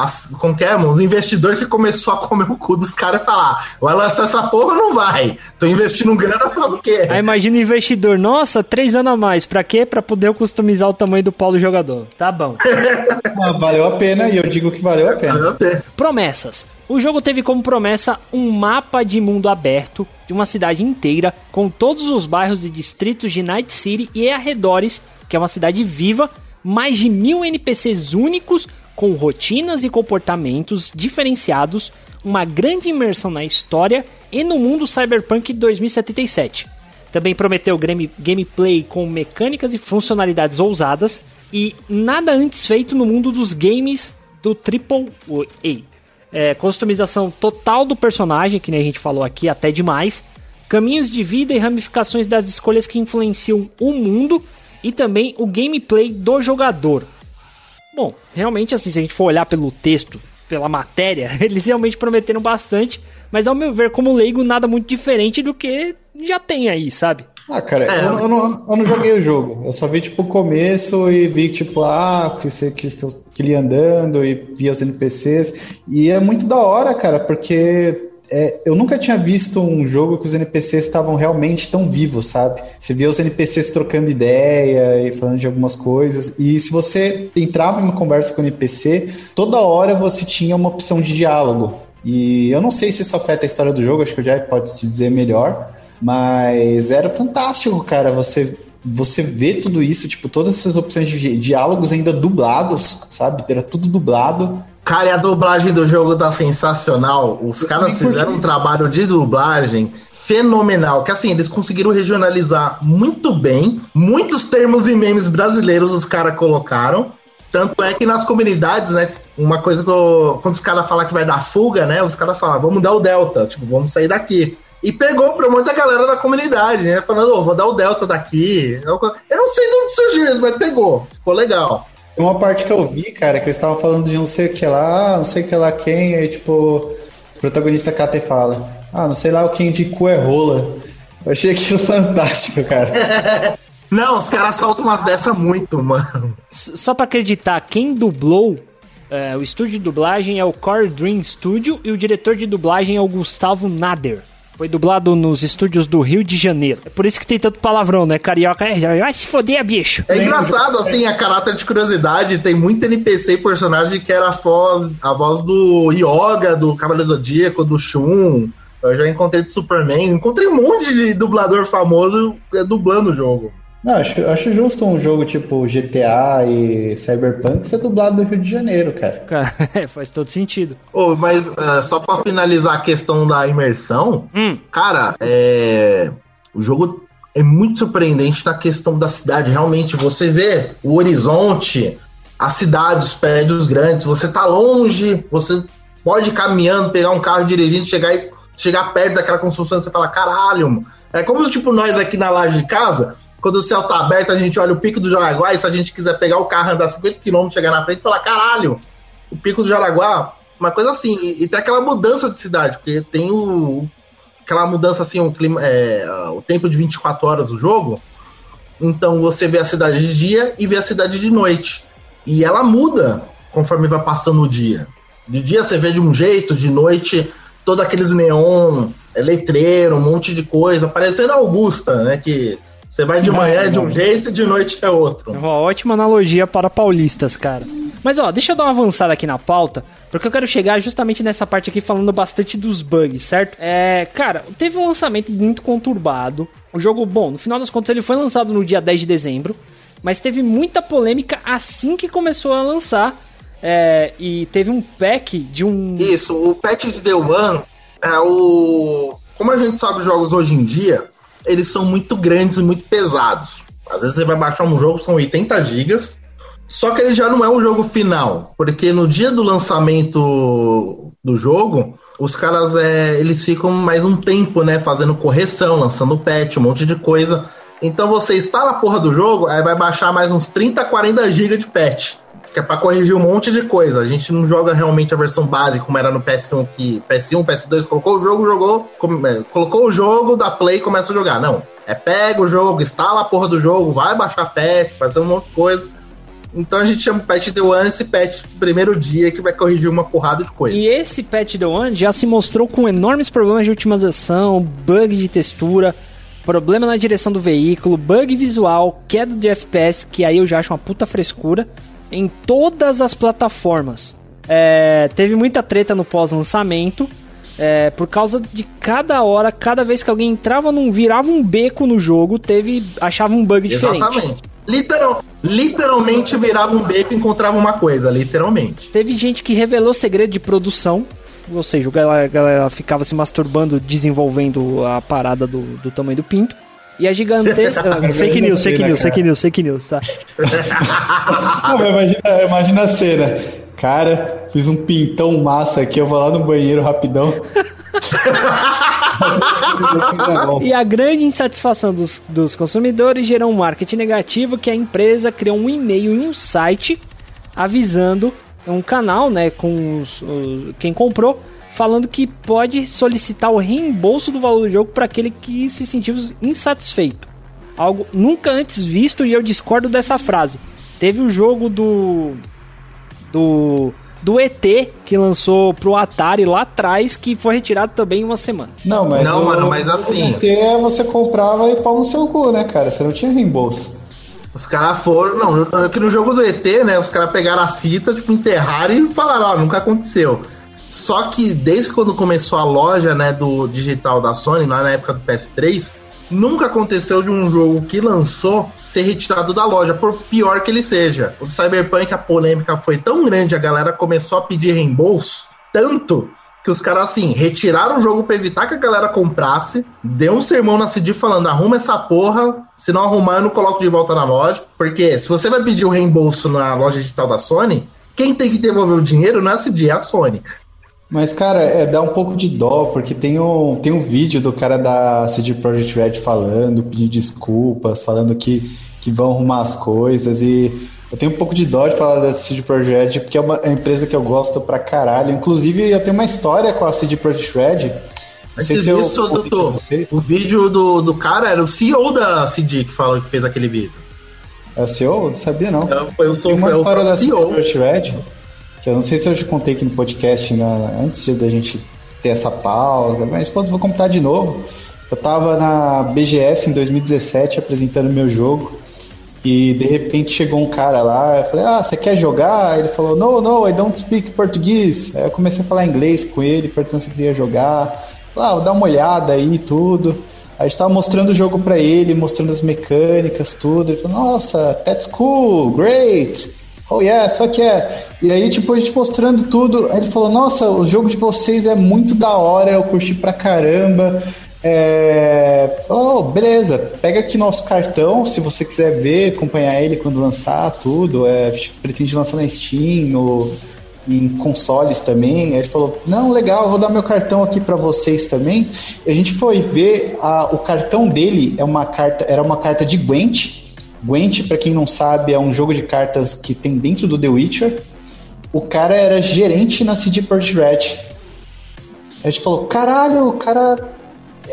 as- Como que é, mano? Os investidores que começou a comer o cu dos caras e falar: vai lançar essa porra ou não vai? Tô investindo grana pra do quê? Aí imagina o investidor, nossa, três anos a mais, pra quê? Pra poder customizar o tamanho do pau do jogador. Tá bom. Ah, valeu a pena e eu digo que valeu a pena. Promessas. O jogo teve como promessa um mapa de mundo aberto de uma cidade inteira, com todos os bairros e distritos de Night City e arredores, que é uma cidade viva, mais de mil NPCs únicos, com rotinas e comportamentos diferenciados, uma grande imersão na história e no mundo Cyberpunk 2077. Também prometeu game- gameplay com mecânicas e funcionalidades ousadas e nada antes feito no mundo dos games do AAA. É, customização total do personagem, que nem a gente falou aqui, até demais. Caminhos de vida e ramificações das escolhas que influenciam o mundo e também o gameplay do jogador. Bom, realmente assim, se a gente for olhar pelo texto, pela matéria, eles realmente prometeram bastante, mas ao meu ver, como leigo, nada muito diferente do que já tem aí, sabe? Ah, cara, É. eu, eu não, eu não joguei o jogo. Eu só vi, tipo, o começo e vi, tipo, ah, que você que, que, eu- que ele ia andando e via os NPCs. E é muito da hora, cara, porque é, eu nunca tinha visto um jogo que os NPCs estavam realmente tão vivos, sabe? Você via os NPCs trocando ideia e falando de algumas coisas. E se você entrava em uma conversa com o NPC, toda hora você tinha uma opção de diálogo. E eu não sei se isso afeta a história do jogo, acho que o Jai pode te dizer melhor. Mas era fantástico, cara. Você você vê tudo isso, tipo, todas essas opções de di- diálogos ainda dublados, sabe? Era tudo dublado. Cara, e a dublagem do jogo tá sensacional. Os caras fizeram um trabalho de dublagem fenomenal. Que assim, eles conseguiram regionalizar muito bem. Muitos termos e memes brasileiros os caras colocaram. Tanto é que nas comunidades, né? Uma coisa que eu, quando os caras falam que vai dar fuga, né? Os caras falam, vamos dar o Delta, tipo, vamos sair daqui. E pegou pra muita galera da comunidade, né? Falando, ô, vou dar o Delta daqui. Eu eu não sei de onde surgiu mas pegou. Ficou legal. Tem uma parte que eu vi, cara, que eles estavam falando de não sei o que lá, não sei o que lá quem, aí tipo, o protagonista cata e fala, ah, não sei lá o quem de cu é rola. Eu achei aquilo fantástico, cara. Não, os caras soltam umas dessa muito, mano. S- Só pra acreditar, quem dublou é, o estúdio de dublagem é o Core Dream Studio e o diretor de dublagem é o Gustavo Nader. Foi dublado nos estúdios do Rio de Janeiro. É por isso que tem tanto palavrão, né? Carioca, é, vai se foder, bicho. É engraçado, assim, a caráter de curiosidade, tem muito NPC e personagem que era a voz, a voz do Yoga, do Cavaleiro Zodíaco, do Shun. Eu já encontrei de Superman, encontrei um monte de dublador famoso é, dublando o jogo. Não, acho, acho justo um jogo tipo GTA e Cyberpunk ser dublado do Rio de Janeiro, cara. Cara, é, faz todo sentido. Ô, mas é, só pra finalizar a questão da imersão, Hum, Cara, é... o jogo é muito surpreendente na questão da cidade. Realmente, você vê o horizonte, a cidade, os prédios grandes, você tá longe, você pode ir caminhando, pegar um carro dirigindo, chegar e chegar perto daquela construção e você fala, caralho, mano. É como tipo nós aqui na laje de casa, quando o céu tá aberto, a gente olha o pico do Jaraguá e se a gente quiser pegar o carro, andar 50 km, chegar na frente e falar, caralho, o pico do Jaraguá, uma coisa assim, e, e tem aquela mudança de cidade, porque tem o, aquela mudança assim, o, clima, é, o tempo de 24 horas do jogo. Então você vê a cidade de dia e vê a cidade de noite. E ela muda conforme vai passando o dia. De dia você vê de um jeito, de noite, todo aqueles neon, é, letreiro, um monte de coisa, parecendo Augusta, né? Que você vai de manhã é de um jeito e de noite é outro. uma ótima analogia para paulistas, cara. Mas ó, deixa eu dar uma avançada aqui na pauta, porque eu quero chegar justamente nessa parte aqui falando bastante dos bugs, certo? É, cara, teve um lançamento muito conturbado. O jogo, bom, no final das contas ele foi lançado no dia 10 de dezembro, mas teve muita polêmica assim que começou a lançar. É, e teve um pack de um. Isso, o Patch de Day One é o. Como a gente sabe, os jogos hoje em dia, eles são muito grandes e muito pesados. Às vezes você vai baixar um jogo, são 80 gigas. Só que ele já não é um jogo final, porque no dia do lançamento do jogo, os caras é, eles ficam mais um tempo, né, fazendo correção, lançando patch, um monte de coisa. Então você instala a porra do jogo, aí vai baixar mais uns 30, 40 GB de patch. Que é pra corrigir um monte de coisa. A gente não joga realmente a versão base como era no PS1, que PS1, PS2 colocou o jogo, jogou, é, colocou o jogo da Play e começa a jogar. Não. É pega o jogo, instala a porra do jogo, vai baixar patch, fazer um monte de coisa. Então a gente chama o patch The One esse patch primeiro dia que vai corrigir uma porrada de coisa. E esse patch The One já se mostrou com enormes problemas de otimização, bug de textura, problema na direção do veículo, bug visual, queda de FPS, que aí eu já acho uma puta frescura, em todas as plataformas. É, teve muita treta no pós-lançamento. É, por causa de cada hora, cada vez que alguém entrava num. virava um beco no jogo, teve. achava um bug diferente. Exatamente. Literal, literalmente virava um beco e encontrava uma coisa, literalmente. Teve gente que revelou segredo de produção. Ou seja, a galera, a galera ficava se masturbando, desenvolvendo a parada do, do tamanho do pinto. E a gigantesca. fake news, fake news, fake news, fake news, tá? Não, imagina, imagina a cena. Cara, fiz um pintão massa aqui, eu vou lá no banheiro rapidão. e a grande insatisfação dos, dos consumidores gerou um marketing negativo que a empresa criou um e-mail e um site avisando um canal, né, com os, os, quem comprou, falando que pode solicitar o reembolso do valor do jogo para aquele que se sentiu insatisfeito. Algo nunca antes visto e eu discordo dessa frase. Teve o jogo do do do ET que lançou pro Atari lá atrás, que foi retirado também em uma semana. Não, mas não, o, mano, mas assim. O ET é você comprava e pau no seu cu, né, cara? Você não tinha reembolso. Os caras foram. Não, aqui no jogo do ET, né? Os caras pegaram as fitas, tipo, enterraram e falaram, ó, nunca aconteceu. Só que desde quando começou a loja, né, do digital da Sony, lá na época do PS3, Nunca aconteceu de um jogo que lançou ser retirado da loja, por pior que ele seja. O Cyberpunk, a polêmica foi tão grande, a galera começou a pedir reembolso, tanto que os caras, assim, retiraram o jogo para evitar que a galera comprasse, deu um sermão na CD falando: arruma essa porra, se não arrumar, eu não coloco de volta na loja. Porque se você vai pedir o reembolso na loja digital da Sony, quem tem que devolver o dinheiro não é a CD, é a Sony. Mas, cara, é, dá um pouco de dó, porque tem um, tem um vídeo do cara da CD Projekt Red falando, pedindo desculpas, falando que, que vão arrumar as coisas, e eu tenho um pouco de dó de falar da CD Projekt, porque é uma, é uma empresa que eu gosto pra caralho. Inclusive, eu tenho uma história com a CD Projekt Red. Antes disso, eu, doutor, o vídeo do, do cara era o CEO da CD que falou que fez aquele vídeo. É o CEO? Não sabia, não. Eu, eu sou uma foi história da CD Projekt Red eu não sei se eu te contei aqui no podcast né, antes de a gente ter essa pausa, mas pronto, vou contar de novo. Eu tava na BGS em 2017 apresentando meu jogo e de repente chegou um cara lá, eu falei, ah, você quer jogar? Ele falou, no, no, I don't speak português. Aí eu comecei a falar inglês com ele, perguntando se queria jogar. Ah, vou dar uma olhada aí e tudo. Aí a gente tava mostrando o jogo para ele, mostrando as mecânicas, tudo. Ele falou, nossa, that's cool, great oh yeah, fuck yeah. E aí, tipo, a gente mostrando tudo, aí ele falou, nossa, o jogo de vocês é muito da hora, eu curti pra caramba. É... Oh, beleza, pega aqui nosso cartão, se você quiser ver, acompanhar ele quando lançar tudo. É, pretende lançar na Steam, no, em consoles também. Aí ele falou: Não, legal, vou dar meu cartão aqui para vocês também. E a gente foi ver a, o cartão dele é uma carta, era uma carta de Gwent Gwent, para quem não sabe, é um jogo de cartas que tem dentro do The Witcher. O cara era gerente na CD Projekt Red. A gente falou, caralho, o cara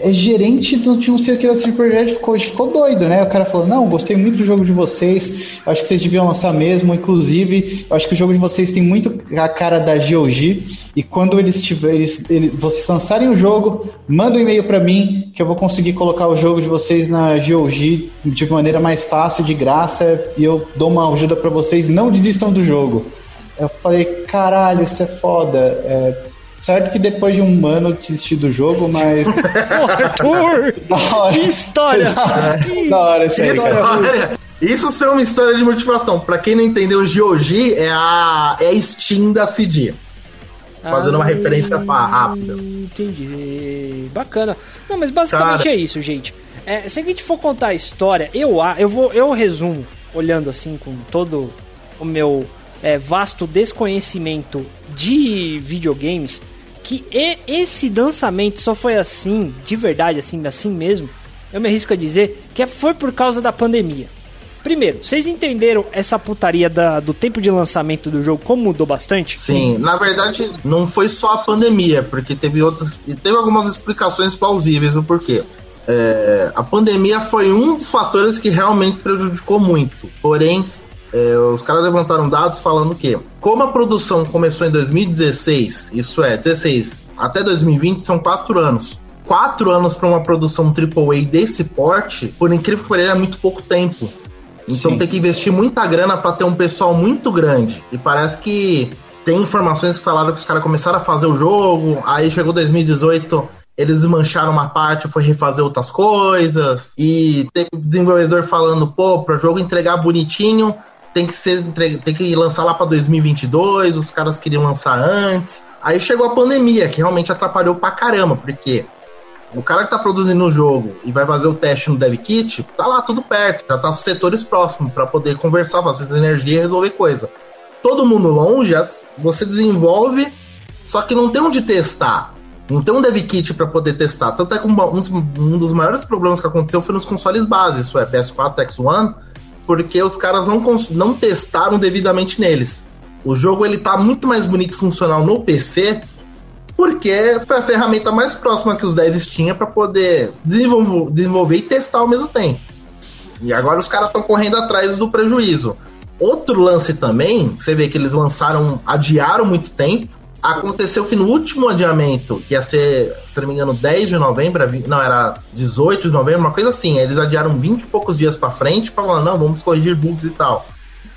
é gerente do, de um sei o que da CD Projekt, ficou, ficou doido, né? O cara falou, não, gostei muito do jogo de vocês, acho que vocês deviam lançar mesmo, inclusive, acho que o jogo de vocês tem muito a cara da GOG, e quando eles tiverem, eles, vocês lançarem o jogo, manda um e-mail para mim, que eu vou conseguir colocar o jogo de vocês na GOG de maneira mais fácil, de graça, e eu dou uma ajuda para vocês, não desistam do jogo. Eu falei, caralho, isso é foda. É, Certo que depois de um ano eu desisti do jogo, mas. Pô, Arthur! que história! da hora isso aí, cara. Isso é uma história de motivação. Pra quem não entendeu, o GOG é a, é a Steam da CD. Fazendo ah, uma referência rápida. Entendi. Bacana. Não, mas basicamente Cara. é isso, gente. É, se a gente for contar a história, eu, eu, vou, eu resumo, olhando assim com todo o meu é, vasto desconhecimento de videogames, que esse lançamento só foi assim, de verdade, assim, assim mesmo, eu me arrisco a dizer que é, foi por causa da pandemia. Primeiro, vocês entenderam essa putaria da, do tempo de lançamento do jogo como mudou bastante? Sim, na verdade não foi só a pandemia, porque teve outras, teve algumas explicações plausíveis do porquê. É, a pandemia foi um dos fatores que realmente prejudicou muito. Porém, é, os caras levantaram dados falando que, como a produção começou em 2016, isso é, 16 até 2020 são quatro anos. Quatro anos para uma produção AAA desse porte, por incrível que pareça, é muito pouco tempo. Então Sim. tem que investir muita grana para ter um pessoal muito grande. E parece que tem informações que falaram que os caras começaram a fazer o jogo, aí chegou 2018, eles mancharam uma parte, foi refazer outras coisas, e tem desenvolvedor falando, pô, para o jogo entregar bonitinho, tem que ser tem que lançar lá para 2022, os caras queriam lançar antes. Aí chegou a pandemia, que realmente atrapalhou pra caramba, porque o cara que tá produzindo o jogo e vai fazer o teste no dev kit, tá lá tudo perto, já tá os setores próximos para poder conversar, fazer energia e resolver coisa todo mundo longe, você desenvolve, só que não tem onde testar. Não tem um dev kit para poder testar. Tanto é que um, um, dos maiores problemas que aconteceu foi nos consoles base, isso é PS4, X1, porque os caras não, não testaram devidamente neles. O jogo ele tá muito mais bonito e funcional no PC, porque foi a ferramenta mais próxima que os devs tinham para poder desenvolver, desenvolver e testar ao mesmo tempo. E agora os caras estão correndo atrás do prejuízo. Outro lance também, você vê que eles lançaram, adiaram muito tempo. Aconteceu que no último adiamento, que ia ser, se não me engano, 10 de novembro, não, era 18 de novembro, uma coisa assim, eles adiaram 20 e poucos dias para frente falar, não, vamos corrigir bugs e tal.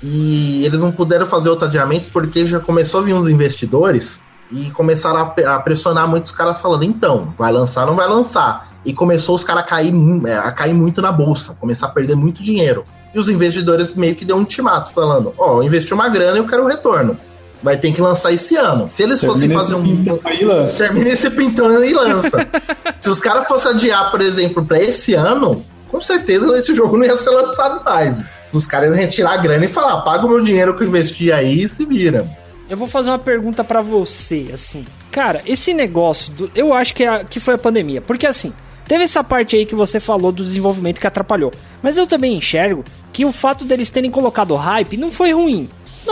E eles não puderam fazer outro adiamento porque já começou a vir uns investidores e começaram a, a pressionar muitos caras falando, então, vai lançar, não vai lançar. E começou os caras a cair, é, a cair muito na bolsa, começar a perder muito dinheiro. E os investidores meio que deu um ultimato, falando: Ó, oh, eu investi uma grana e eu quero o retorno. Vai ter que lançar esse ano. Se eles fossem fazer um. Termina esse pintando e lança. Se os caras fossem adiar, por exemplo, para esse ano, com certeza esse jogo não ia ser lançado mais. Os caras iam retirar a grana e falar: paga o meu dinheiro que eu investi aí e se vira. Eu vou fazer uma pergunta para você, assim. Cara, esse negócio, do, eu acho que, é, que foi a pandemia. Porque assim, Teve essa parte aí que você falou do desenvolvimento que atrapalhou. Mas eu também enxergo que o fato deles terem colocado hype não foi ruim.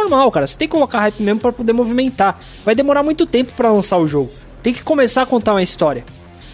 Normal, cara, você tem que colocar hype mesmo para poder movimentar. Vai demorar muito tempo para lançar o jogo. Tem que começar a contar uma história.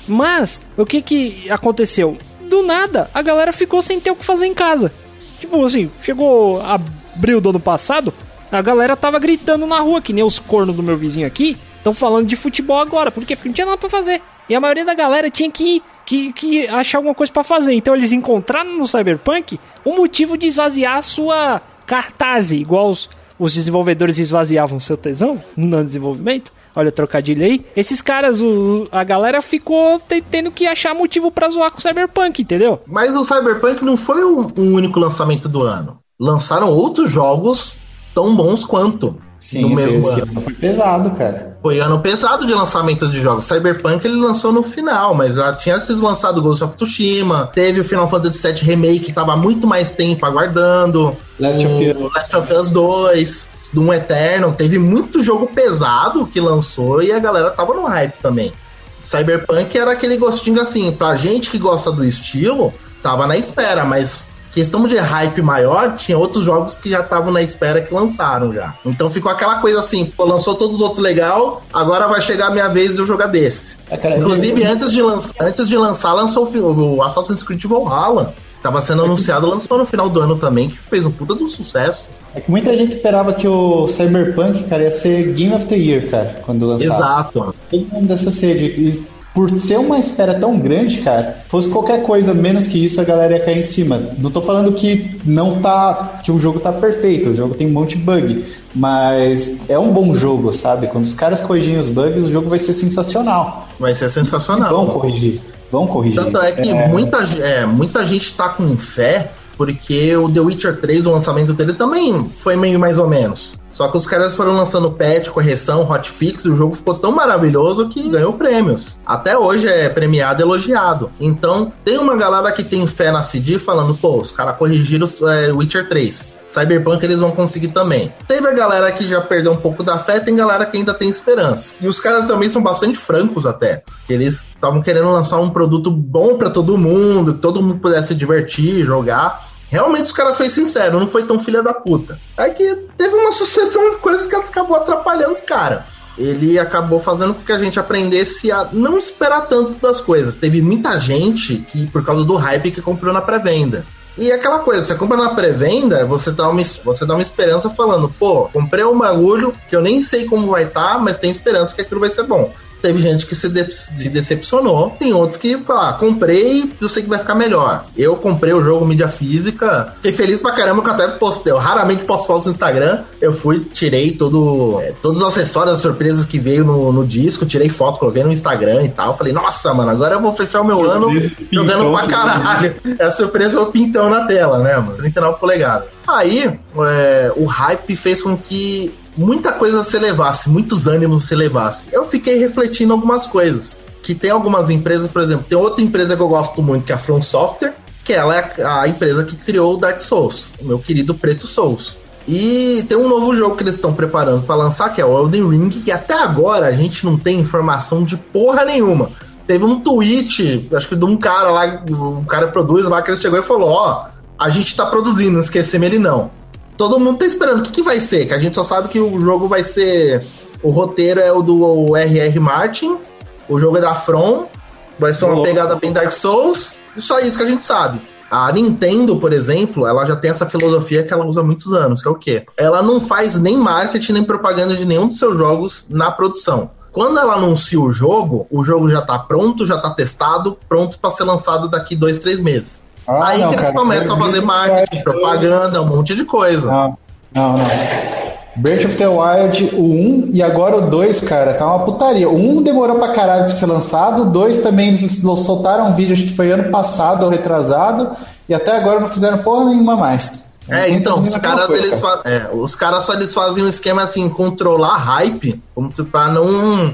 Mas o que que aconteceu? Do nada, a galera ficou sem ter o que fazer em casa. Tipo assim, chegou abril do ano passado, a galera tava gritando na rua, que nem os cornos do meu vizinho aqui, estão falando de futebol agora. Por quê? Porque não tinha nada pra fazer. E a maioria da galera tinha que, que, que achar alguma coisa para fazer. Então eles encontraram no Cyberpunk um motivo de esvaziar a sua cartaz, igual os, os desenvolvedores esvaziavam seu tesão no desenvolvimento. Olha o trocadilho aí. Esses caras, o, a galera ficou tendo que achar motivo para zoar com o Cyberpunk, entendeu? Mas o Cyberpunk não foi o, o único lançamento do ano. Lançaram outros jogos tão bons quanto. Sim, no mesmo esse ano. Foi pesado, cara. Foi ano pesado de lançamento de jogos. Cyberpunk ele lançou no final, mas já tinha sido lançado Ghost of Tsushima, teve o Final Fantasy VII Remake que tava muito mais tempo aguardando. Last of Us. Last of Us 2, Doom Eternal, teve muito jogo pesado que lançou e a galera tava no hype também. Cyberpunk era aquele gostinho assim, pra gente que gosta do estilo, tava na espera, mas questão de hype maior, tinha outros jogos que já estavam na espera que lançaram já. Então ficou aquela coisa assim, pô, lançou todos os outros legal, agora vai chegar a minha vez de eu jogar desse. É, Inclusive, antes, de lançar, antes de lançar, lançou o, o Assassin's Creed Valhalla. Tava sendo é anunciado, lançou no final do ano também, que fez um puta de um sucesso. É que muita gente esperava que o Cyberpunk, cara, ia ser Game of the Year, cara, quando lançasse. Exato. Todo mundo dessa sede por ser uma espera tão grande, cara, fosse qualquer coisa menos que isso, a galera ia cair em cima. Não tô falando que não tá. que o jogo tá perfeito, o jogo tem um monte de bug. Mas é um bom jogo, sabe? Quando os caras corrigirem os bugs, o jogo vai ser sensacional. Vai ser sensacional. E vão corrigir. Vão corrigir. Tanto é que é... Muita, é, muita gente tá com fé, porque o The Witcher 3, o lançamento dele, também foi meio mais ou menos. Só que os caras foram lançando patch, correção, hotfix, o jogo ficou tão maravilhoso que ganhou prêmios. Até hoje é premiado elogiado. Então, tem uma galera que tem fé na CD falando, pô, os caras corrigiram é, Witcher 3. Cyberpunk eles vão conseguir também. Teve a galera que já perdeu um pouco da fé, tem galera que ainda tem esperança. E os caras também são bastante francos até. Eles estavam querendo lançar um produto bom para todo mundo, que todo mundo pudesse se divertir, jogar. Realmente os caras foi sincero, não foi tão filha da puta. Aí que teve uma sucessão de coisas que acabou atrapalhando os caras. Ele acabou fazendo com que a gente aprendesse a não esperar tanto das coisas. Teve muita gente que, por causa do hype, que comprou na pré-venda. E aquela coisa, você compra na pré-venda, você dá uma, você dá uma esperança falando, pô, comprei um bagulho que eu nem sei como vai estar, tá, mas tenho esperança que aquilo vai ser bom. Teve gente que se, de se decepcionou. Tem outros que falam, ah, comprei, eu sei que vai ficar melhor. Eu comprei o jogo mídia física, fiquei feliz pra caramba que eu até postei. Eu raramente posto fotos no Instagram. Eu fui, tirei todo, é, todos os acessórios, as surpresas que veio no, no, disco, tirei foto, coloquei no Instagram e tal. Falei, nossa, mano, agora eu vou fechar o meu surpresa ano jogando pra caralho. É a surpresa foi o pintão na tela, né, mano? 39 polegadas. Aí, é, o hype fez com que muita coisa se levasse, muitos ânimos se levasse. Eu fiquei refletindo algumas coisas. Que tem algumas empresas, por exemplo, tem outra empresa que eu gosto muito, que é a From Software, que ela é a empresa que criou o Dark Souls, o meu querido Preto Souls. E tem um novo jogo que eles estão preparando para lançar, que é o Elden Ring, que até agora a gente não tem informação de porra nenhuma. Teve um tweet, acho que de um cara lá, um cara produz lá, que ele chegou e falou: Ó, a gente tá produzindo, não esquecemos ele não todo mundo tá esperando. O que, que vai ser? Que a gente só sabe que o jogo vai ser. O roteiro é o do R.R. Martin, o jogo é da From, vai ser uma oh. pegada bem Dark Souls, e só isso que a gente sabe. A Nintendo, por exemplo, ela já tem essa filosofia que ela usa há muitos anos, que é o quê? Ela não faz nem marketing nem propaganda de nenhum dos seus jogos na produção. Quando ela anuncia o jogo, o jogo já tá pronto, já tá testado, pronto para ser lançado daqui dois, três meses. Ah, Aí não, que eles cara, começam a fazer marketing, propaganda, um monte de coisa. Não, não, não. Breath of the Wild, o 1 e agora o 2, cara, tá uma putaria. O 1 demorou pra caralho pra ser lançado, o 2 também eles soltaram um vídeo, acho que foi ano passado ou retrasado, e até agora não fizeram porra nenhuma mais. É, então, os caras, eles é, os caras só eles fazem um esquema assim, controlar hype, como pra não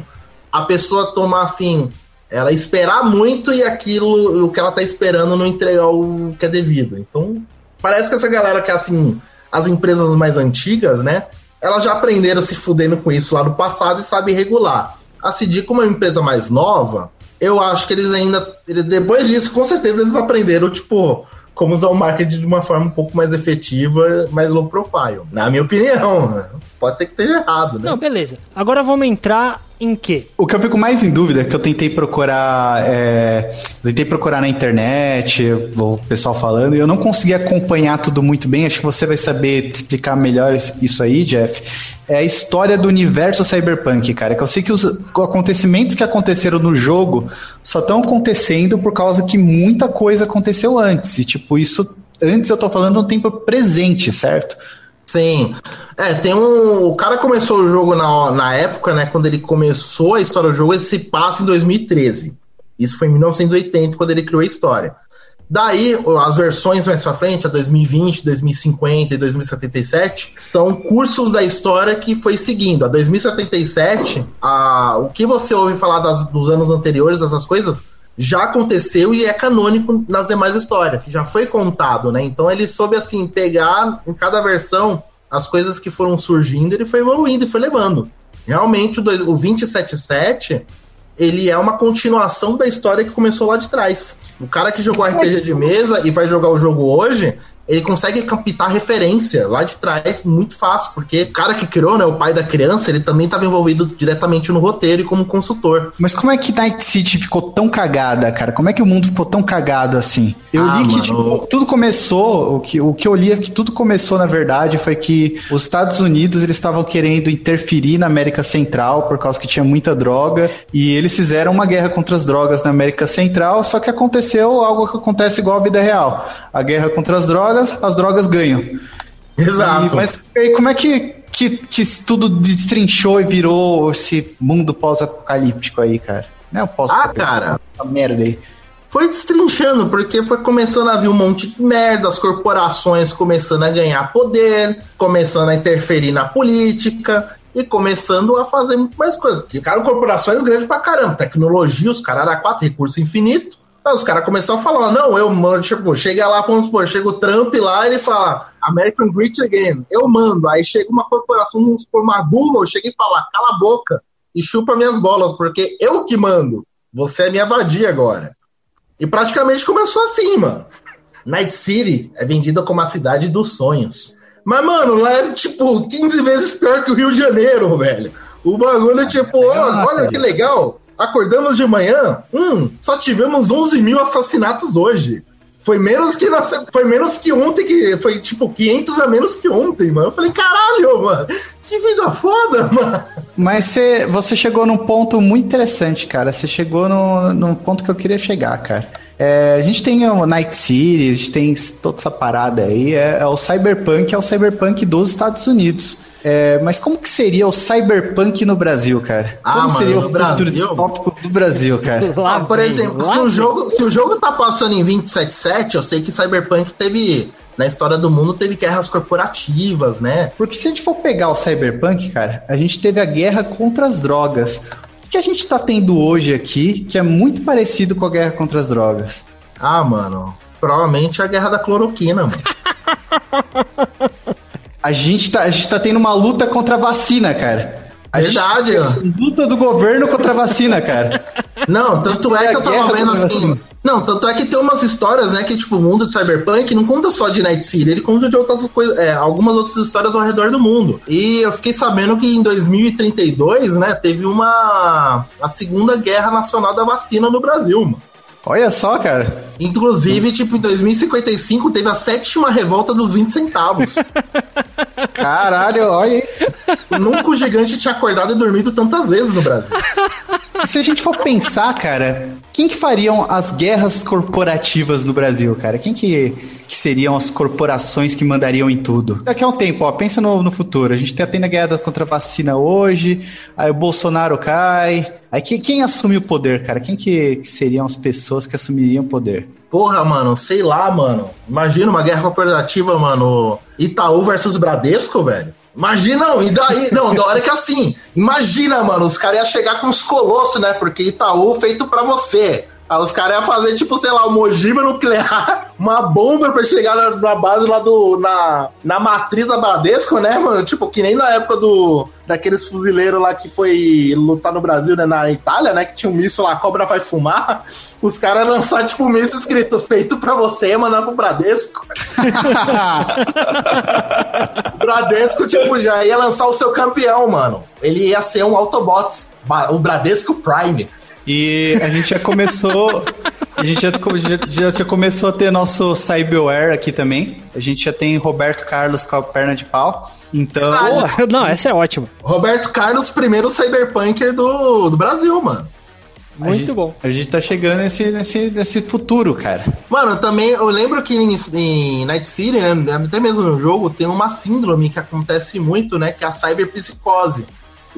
a pessoa tomar assim, ela esperar muito e aquilo, o que ela tá esperando não entregar o que é devido. Então, parece que essa galera que é assim, as empresas mais antigas, né? Elas já aprenderam se fudendo com isso lá no passado e sabem regular. A CD, como é uma empresa mais nova, eu acho que eles ainda. Depois disso, com certeza, eles aprenderam, tipo, como usar o marketing de uma forma um pouco mais efetiva, mais low profile. Na minha opinião. Pode ser que esteja errado, né? Não, beleza. Agora vamos entrar em quê? O que eu fico mais em dúvida, é que eu tentei procurar, é, tentei procurar na internet, o pessoal falando, e eu não consegui acompanhar tudo muito bem. Acho que você vai saber explicar melhor isso aí, Jeff. É a história do universo cyberpunk, cara. Que eu sei que os acontecimentos que aconteceram no jogo só estão acontecendo por causa que muita coisa aconteceu antes. E, tipo, isso antes eu tô falando no tempo presente, certo? Sim. É, tem um. O cara começou o jogo na, na época, né? Quando ele começou a história do jogo, ele se passa em 2013. Isso foi em 1980, quando ele criou a história. Daí, as versões mais pra frente, a 2020, 2050 e 2077, são cursos da história que foi seguindo. A 2077, a, o que você ouve falar das, dos anos anteriores, essas coisas, já aconteceu e é canônico nas demais histórias, já foi contado, né? Então ele soube assim pegar em cada versão as coisas que foram surgindo, ele foi evoluindo e foi levando. Realmente o, dois, o 277 ele é uma continuação da história que começou lá de trás. O cara que jogou RPG de mesa e vai jogar o jogo hoje, ele consegue captar referência lá de trás muito fácil, porque o cara que criou, né, o pai da criança, ele também estava envolvido diretamente no roteiro e como consultor. Mas como é que Night City ficou tão cagada, cara? Como é que o mundo ficou tão cagado assim? Eu ah, li que tipo, tudo começou, o que, o que eu li é que tudo começou, na verdade, foi que os Estados Unidos eles estavam querendo interferir na América Central por causa que tinha muita droga e eles fizeram uma guerra contra as drogas na América Central, só que aconteceu algo que acontece igual à vida real. A guerra contra as drogas drogas, as drogas ganham. Exato. E, mas e como é que, que, que tudo destrinchou e virou esse mundo pós-apocalíptico aí, cara? Não é pós Ah, cara. Essa merda aí. Foi destrinchando, porque foi começando a vir um monte de merda, as corporações começando a ganhar poder, começando a interferir na política e começando a fazer muito mais coisas. Porque, cara, corporações grandes pra caramba, tecnologia, os caras quatro recursos infinitos Aí os caras começaram a falar, não, eu mando, tipo, chega lá, vamos supor, chega o Trump lá ele fala, American Great Again, eu mando. Aí chega uma corporação, vamos supor, uma Google, chega e fala, cala a boca e chupa minhas bolas, porque eu que mando. Você é minha vadia agora. E praticamente começou assim, mano. Night City é vendida como a cidade dos sonhos. Mas, mano, lá é tipo 15 vezes pior que o Rio de Janeiro, velho. O bagulho, tipo, olha que legal. Acordamos de manhã, hum, só tivemos 11 mil assassinatos hoje. Foi menos que foi menos que ontem, que foi tipo 500 a menos que ontem, mano. Eu falei, caralho, mano, que vida foda, mano. Mas você, você chegou num ponto muito interessante, cara. Você chegou no, num ponto que eu queria chegar, cara. É, a gente tem o Night City, a gente tem toda essa parada aí. É, é o Cyberpunk, é o Cyberpunk dos Estados Unidos. É, mas como que seria o cyberpunk no Brasil, cara? Ah, como mano, seria no o futuro Brasil? distópico do Brasil, cara? Lá Ah, por exemplo, lá se o, jogo, se o jogo tá passando em 277, eu sei que Cyberpunk teve, na história do mundo, teve guerras corporativas, né? Porque se a gente for pegar o cyberpunk, cara, a gente teve a guerra contra as drogas. O que a gente tá tendo hoje aqui, que é muito parecido com a guerra contra as drogas? Ah, mano, provavelmente a guerra da cloroquina, mano. A gente tá, a gente tá tendo uma luta contra a vacina, cara. A Verdade, ó. luta do governo contra a vacina, cara. Não, tanto é que eu tava vendo assim. Não, tanto é que tem umas histórias, né, que tipo, o mundo de Cyberpunk não conta só de Night City, ele conta de outras coisas, é, algumas outras histórias ao redor do mundo. E eu fiquei sabendo que em 2032, né, teve uma a segunda guerra nacional da vacina no Brasil, mano. Olha só, cara. Inclusive, tipo, em 2055 teve a sétima revolta dos 20 centavos. Caralho, olha aí. Nunca o gigante tinha acordado e dormido tantas vezes no Brasil. Se a gente for pensar, cara, quem que fariam as guerras corporativas no Brasil, cara? Quem que, que seriam as corporações que mandariam em tudo? Daqui a um tempo, ó, pensa no, no futuro. A gente tá tendo a guerra contra a vacina hoje, aí o Bolsonaro cai. Aí quem, quem assume o poder, cara? Quem que, que seriam as pessoas que assumiriam o poder? Porra, mano, sei lá, mano. Imagina uma guerra corporativa, mano. Itaú versus Bradesco, velho. Imagina, não, e daí? Não, da hora que assim. Imagina, mano, os caras iam chegar com os colossos, né? Porque Itaú feito pra você. Aí os caras iam fazer, tipo, sei lá, uma ogiva nuclear, uma bomba pra chegar na, na base lá do. Na, na matriz da Bradesco, né, mano? Tipo, que nem na época do. Daqueles fuzileiros lá que foi lutar no Brasil, né? Na Itália, né? Que tinha um míssil lá, a cobra vai fumar. Os caras lançaram, tipo, um míssil escrito feito pra você, mandar pro Bradesco. Bradesco, tipo, já ia lançar o seu campeão, mano. Ele ia ser um Autobots, o Bradesco Prime. E a gente já começou. A gente já, já, já- começou a ter nosso Cyberware aqui também. A gente já tem Roberto Carlos com a perna de pau. Então. Ah, não, essa é ótima. Roberto Carlos, primeiro cyberpunker do, do Brasil, mano. A Muito gente- bom. A gente tá chegando nesse, nesse, nesse futuro, cara. Mano, também eu lembro que em, em Night City, né, até mesmo no jogo, tem uma síndrome que acontece muito, né? Que é a cyberpsicose.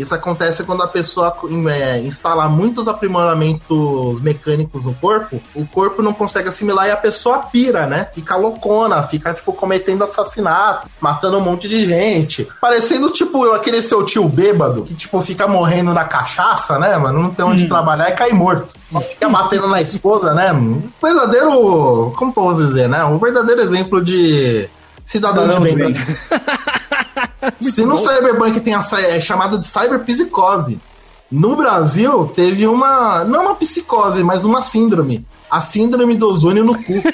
Isso acontece quando a pessoa é, instala muitos aprimoramentos mecânicos no corpo, o corpo não consegue assimilar e a pessoa pira, né? Fica loucona, fica, tipo, cometendo assassinato, matando um monte de gente. Parecendo, tipo, aquele seu tio bêbado, que, tipo, fica morrendo na cachaça, né, mano? Não tem onde trabalhar e cai morto. Fica batendo na esposa, né? Um verdadeiro. Como posso dizer, né? Um verdadeiro exemplo de cidadão de Cidadão de bem. bem. Se no Cyberpunk tem a é chamada de cyberpsicose, no Brasil teve uma. Não uma psicose, mas uma síndrome. A síndrome do ozônio no cu.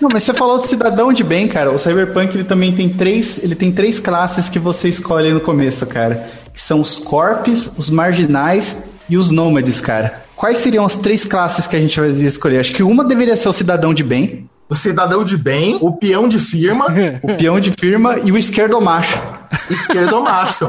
Não, mas você falou de cidadão de bem, cara. O Cyberpunk ele também tem três, ele tem três classes que você escolhe no começo, cara. Que são os corpos, os marginais e os nômades, cara. Quais seriam as três classes que a gente vai escolher? Acho que uma deveria ser o cidadão de bem, O cidadão de bem, o peão de firma, o peão de firma e o esquerdo macho. esquerdo macho.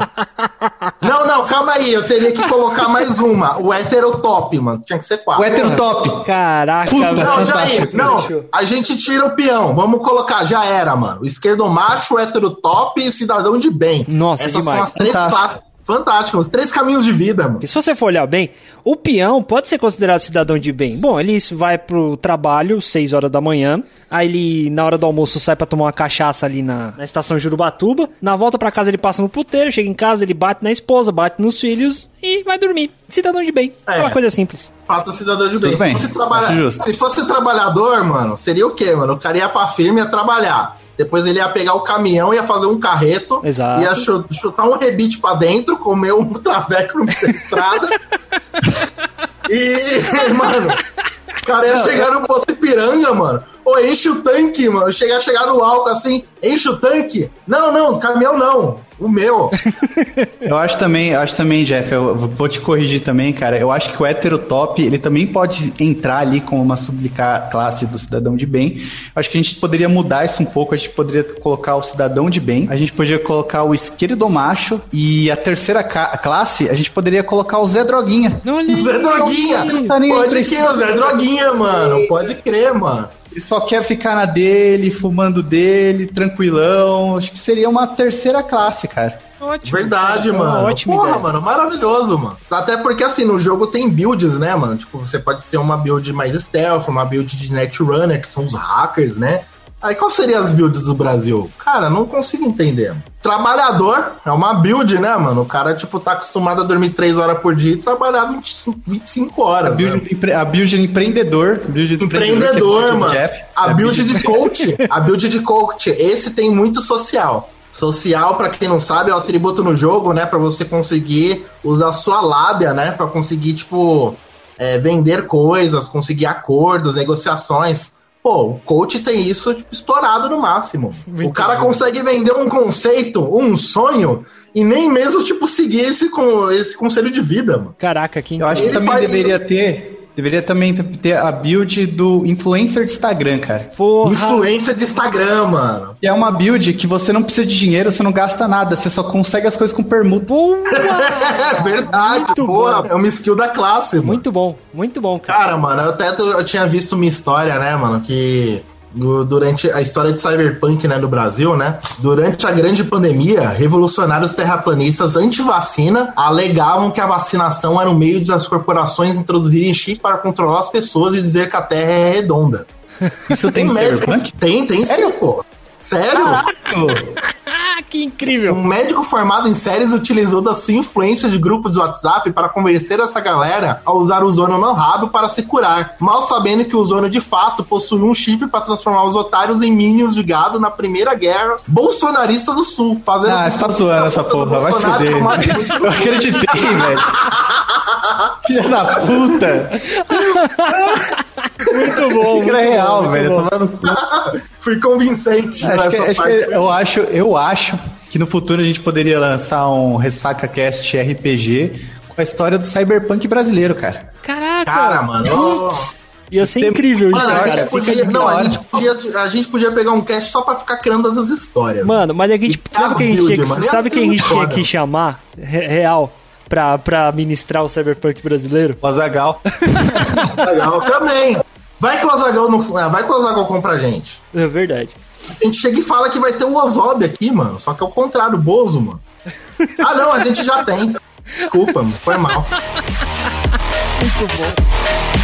Não, não, calma aí. Eu teria que colocar mais uma. O hétero top, mano. Tinha que ser quatro. O hétero top. Caraca, Puta, mano. Não. Jair, não, a gente tira o peão, vamos colocar, já era, mano. O esquerdo macho, o hétero top e o cidadão de bem. Nossa, Essas demais. são as três classes. Fantásticas, os três caminhos de vida, mano. Porque se você for olhar bem, o peão pode ser considerado cidadão de bem. Bom, ele vai pro trabalho, 6 horas da manhã. Aí ele, na hora do almoço, sai pra tomar uma cachaça ali na, na estação Jurubatuba. Na volta pra casa, ele passa no puteiro, chega em casa, ele bate na esposa, bate nos filhos e vai dormir. Cidadão de bem. É uma É. coisa simples. Fato cidadão de bem. Tudo bem, Se, fosse trabalha- se fosse trabalhador, mano, seria o quê, mano? O cara ia pra firma e ia trabalhar. Depois ele ia pegar o caminhão, ia fazer um carreto, Exato. ia chu- chutar um rebite pra dentro, comer um traveco no meio da estrada. e, mano, o cara ia chegar no Poço Ipiranga, mano. Ô, enche o tanque, mano. Chegar, chegar no álcool assim, enche o tanque. Não, não, caminhão não. O meu. eu acho também, eu acho também, Jeff, eu vou te corrigir também, cara. Eu acho que o heterotop, ele também pode entrar ali como uma subclasse do cidadão de bem. Eu acho que a gente poderia mudar isso um pouco, a gente poderia colocar o cidadão de bem, a gente poderia colocar o esquerdo macho e a terceira classe, a gente poderia colocar o Zé Droguinha. Não, Zé Droguinha! Tá pode crer, o Zé Droguinha, mano. Pode crer, mano. Ele só quer ficar na dele, fumando dele, tranquilão. Acho que seria uma terceira classe, cara. Ótimo. Verdade, cara. mano. Ótimo Porra, ideia. mano, maravilhoso, mano. Até porque, assim, no jogo tem builds, né, mano? Tipo, você pode ser uma build mais stealth, uma build de netrunner, que são os hackers, né? Aí qual seriam as builds do Brasil? Cara, não consigo entender. Trabalhador é uma build, né, mano? O cara, tipo, tá acostumado a dormir 3 horas por dia e trabalhar 25, 25 horas. A build, né? a build de empreendedor. Build de empreendedor, empreendedor mano. Jeff, a, a build, build de coach. a build de coach. Esse tem muito social. Social, para quem não sabe, é o atributo no jogo, né? para você conseguir usar sua lábia, né? para conseguir, tipo, é, vender coisas, conseguir acordos, negociações. Pô, o coach tem isso tipo, estourado no máximo. Muito o cara bom. consegue vender um conceito, um sonho, e nem mesmo, tipo, seguir esse, com, esse conselho de vida, mano. Caraca, que Eu acho que também faz... deveria ter Deveria também ter a build do influencer de Instagram, cara. Porra. Influencer de Instagram, mano. É uma build que você não precisa de dinheiro, você não gasta nada, você só consegue as coisas com permuta. é verdade, muito porra. Bom. É uma skill da classe, mano. Muito bom, muito bom, cara. Cara, mano, eu até eu tinha visto uma história, né, mano, que durante a história de cyberpunk né, no Brasil, né? Durante a grande pandemia, revolucionários terraplanistas anti-vacina alegavam que a vacinação era o meio das corporações introduzirem X para controlar as pessoas e dizer que a Terra é redonda. Isso tem, tem médico? Tem, tem sim, pô. Sério? que incrível! Um médico formado em séries utilizou da sua influência de grupos de WhatsApp para convencer essa galera a usar o Zono no rabo para se curar, mal sabendo que o Zono de fato possui um chip para transformar os otários em minions de gado na primeira guerra bolsonarista do Sul. Fazendo ah, você tá zoando essa porra, vai se fuder. Eu acreditei, velho. Filha da puta! Muito bom. Muito é real, bom, velho. Fui convincente. Acho que, acho que eu acho, eu acho que no futuro a gente poderia lançar um Ressaca Cast RPG com a história do cyberpunk brasileiro, cara. Caraca! Cara, mano. Ia ser incrível mano, isso, a cara. Podia, não, a gente, podia, a gente podia pegar um cast só pra ficar criando essas histórias. Mano, mas a gente. Sabe quem a gente, sabe quem a gente tinha que chamar? Real pra, pra ministrar o cyberpunk brasileiro? O Azagal. Azagal também. Vai que o Azagal não. Ah, vai que o Azagal compra a gente. É verdade. A gente chega e fala que vai ter o Ozob aqui, mano. Só que é o contrário, o Bozo, mano. Ah, não, a gente já tem. Desculpa, mano. Foi mal. Muito bom.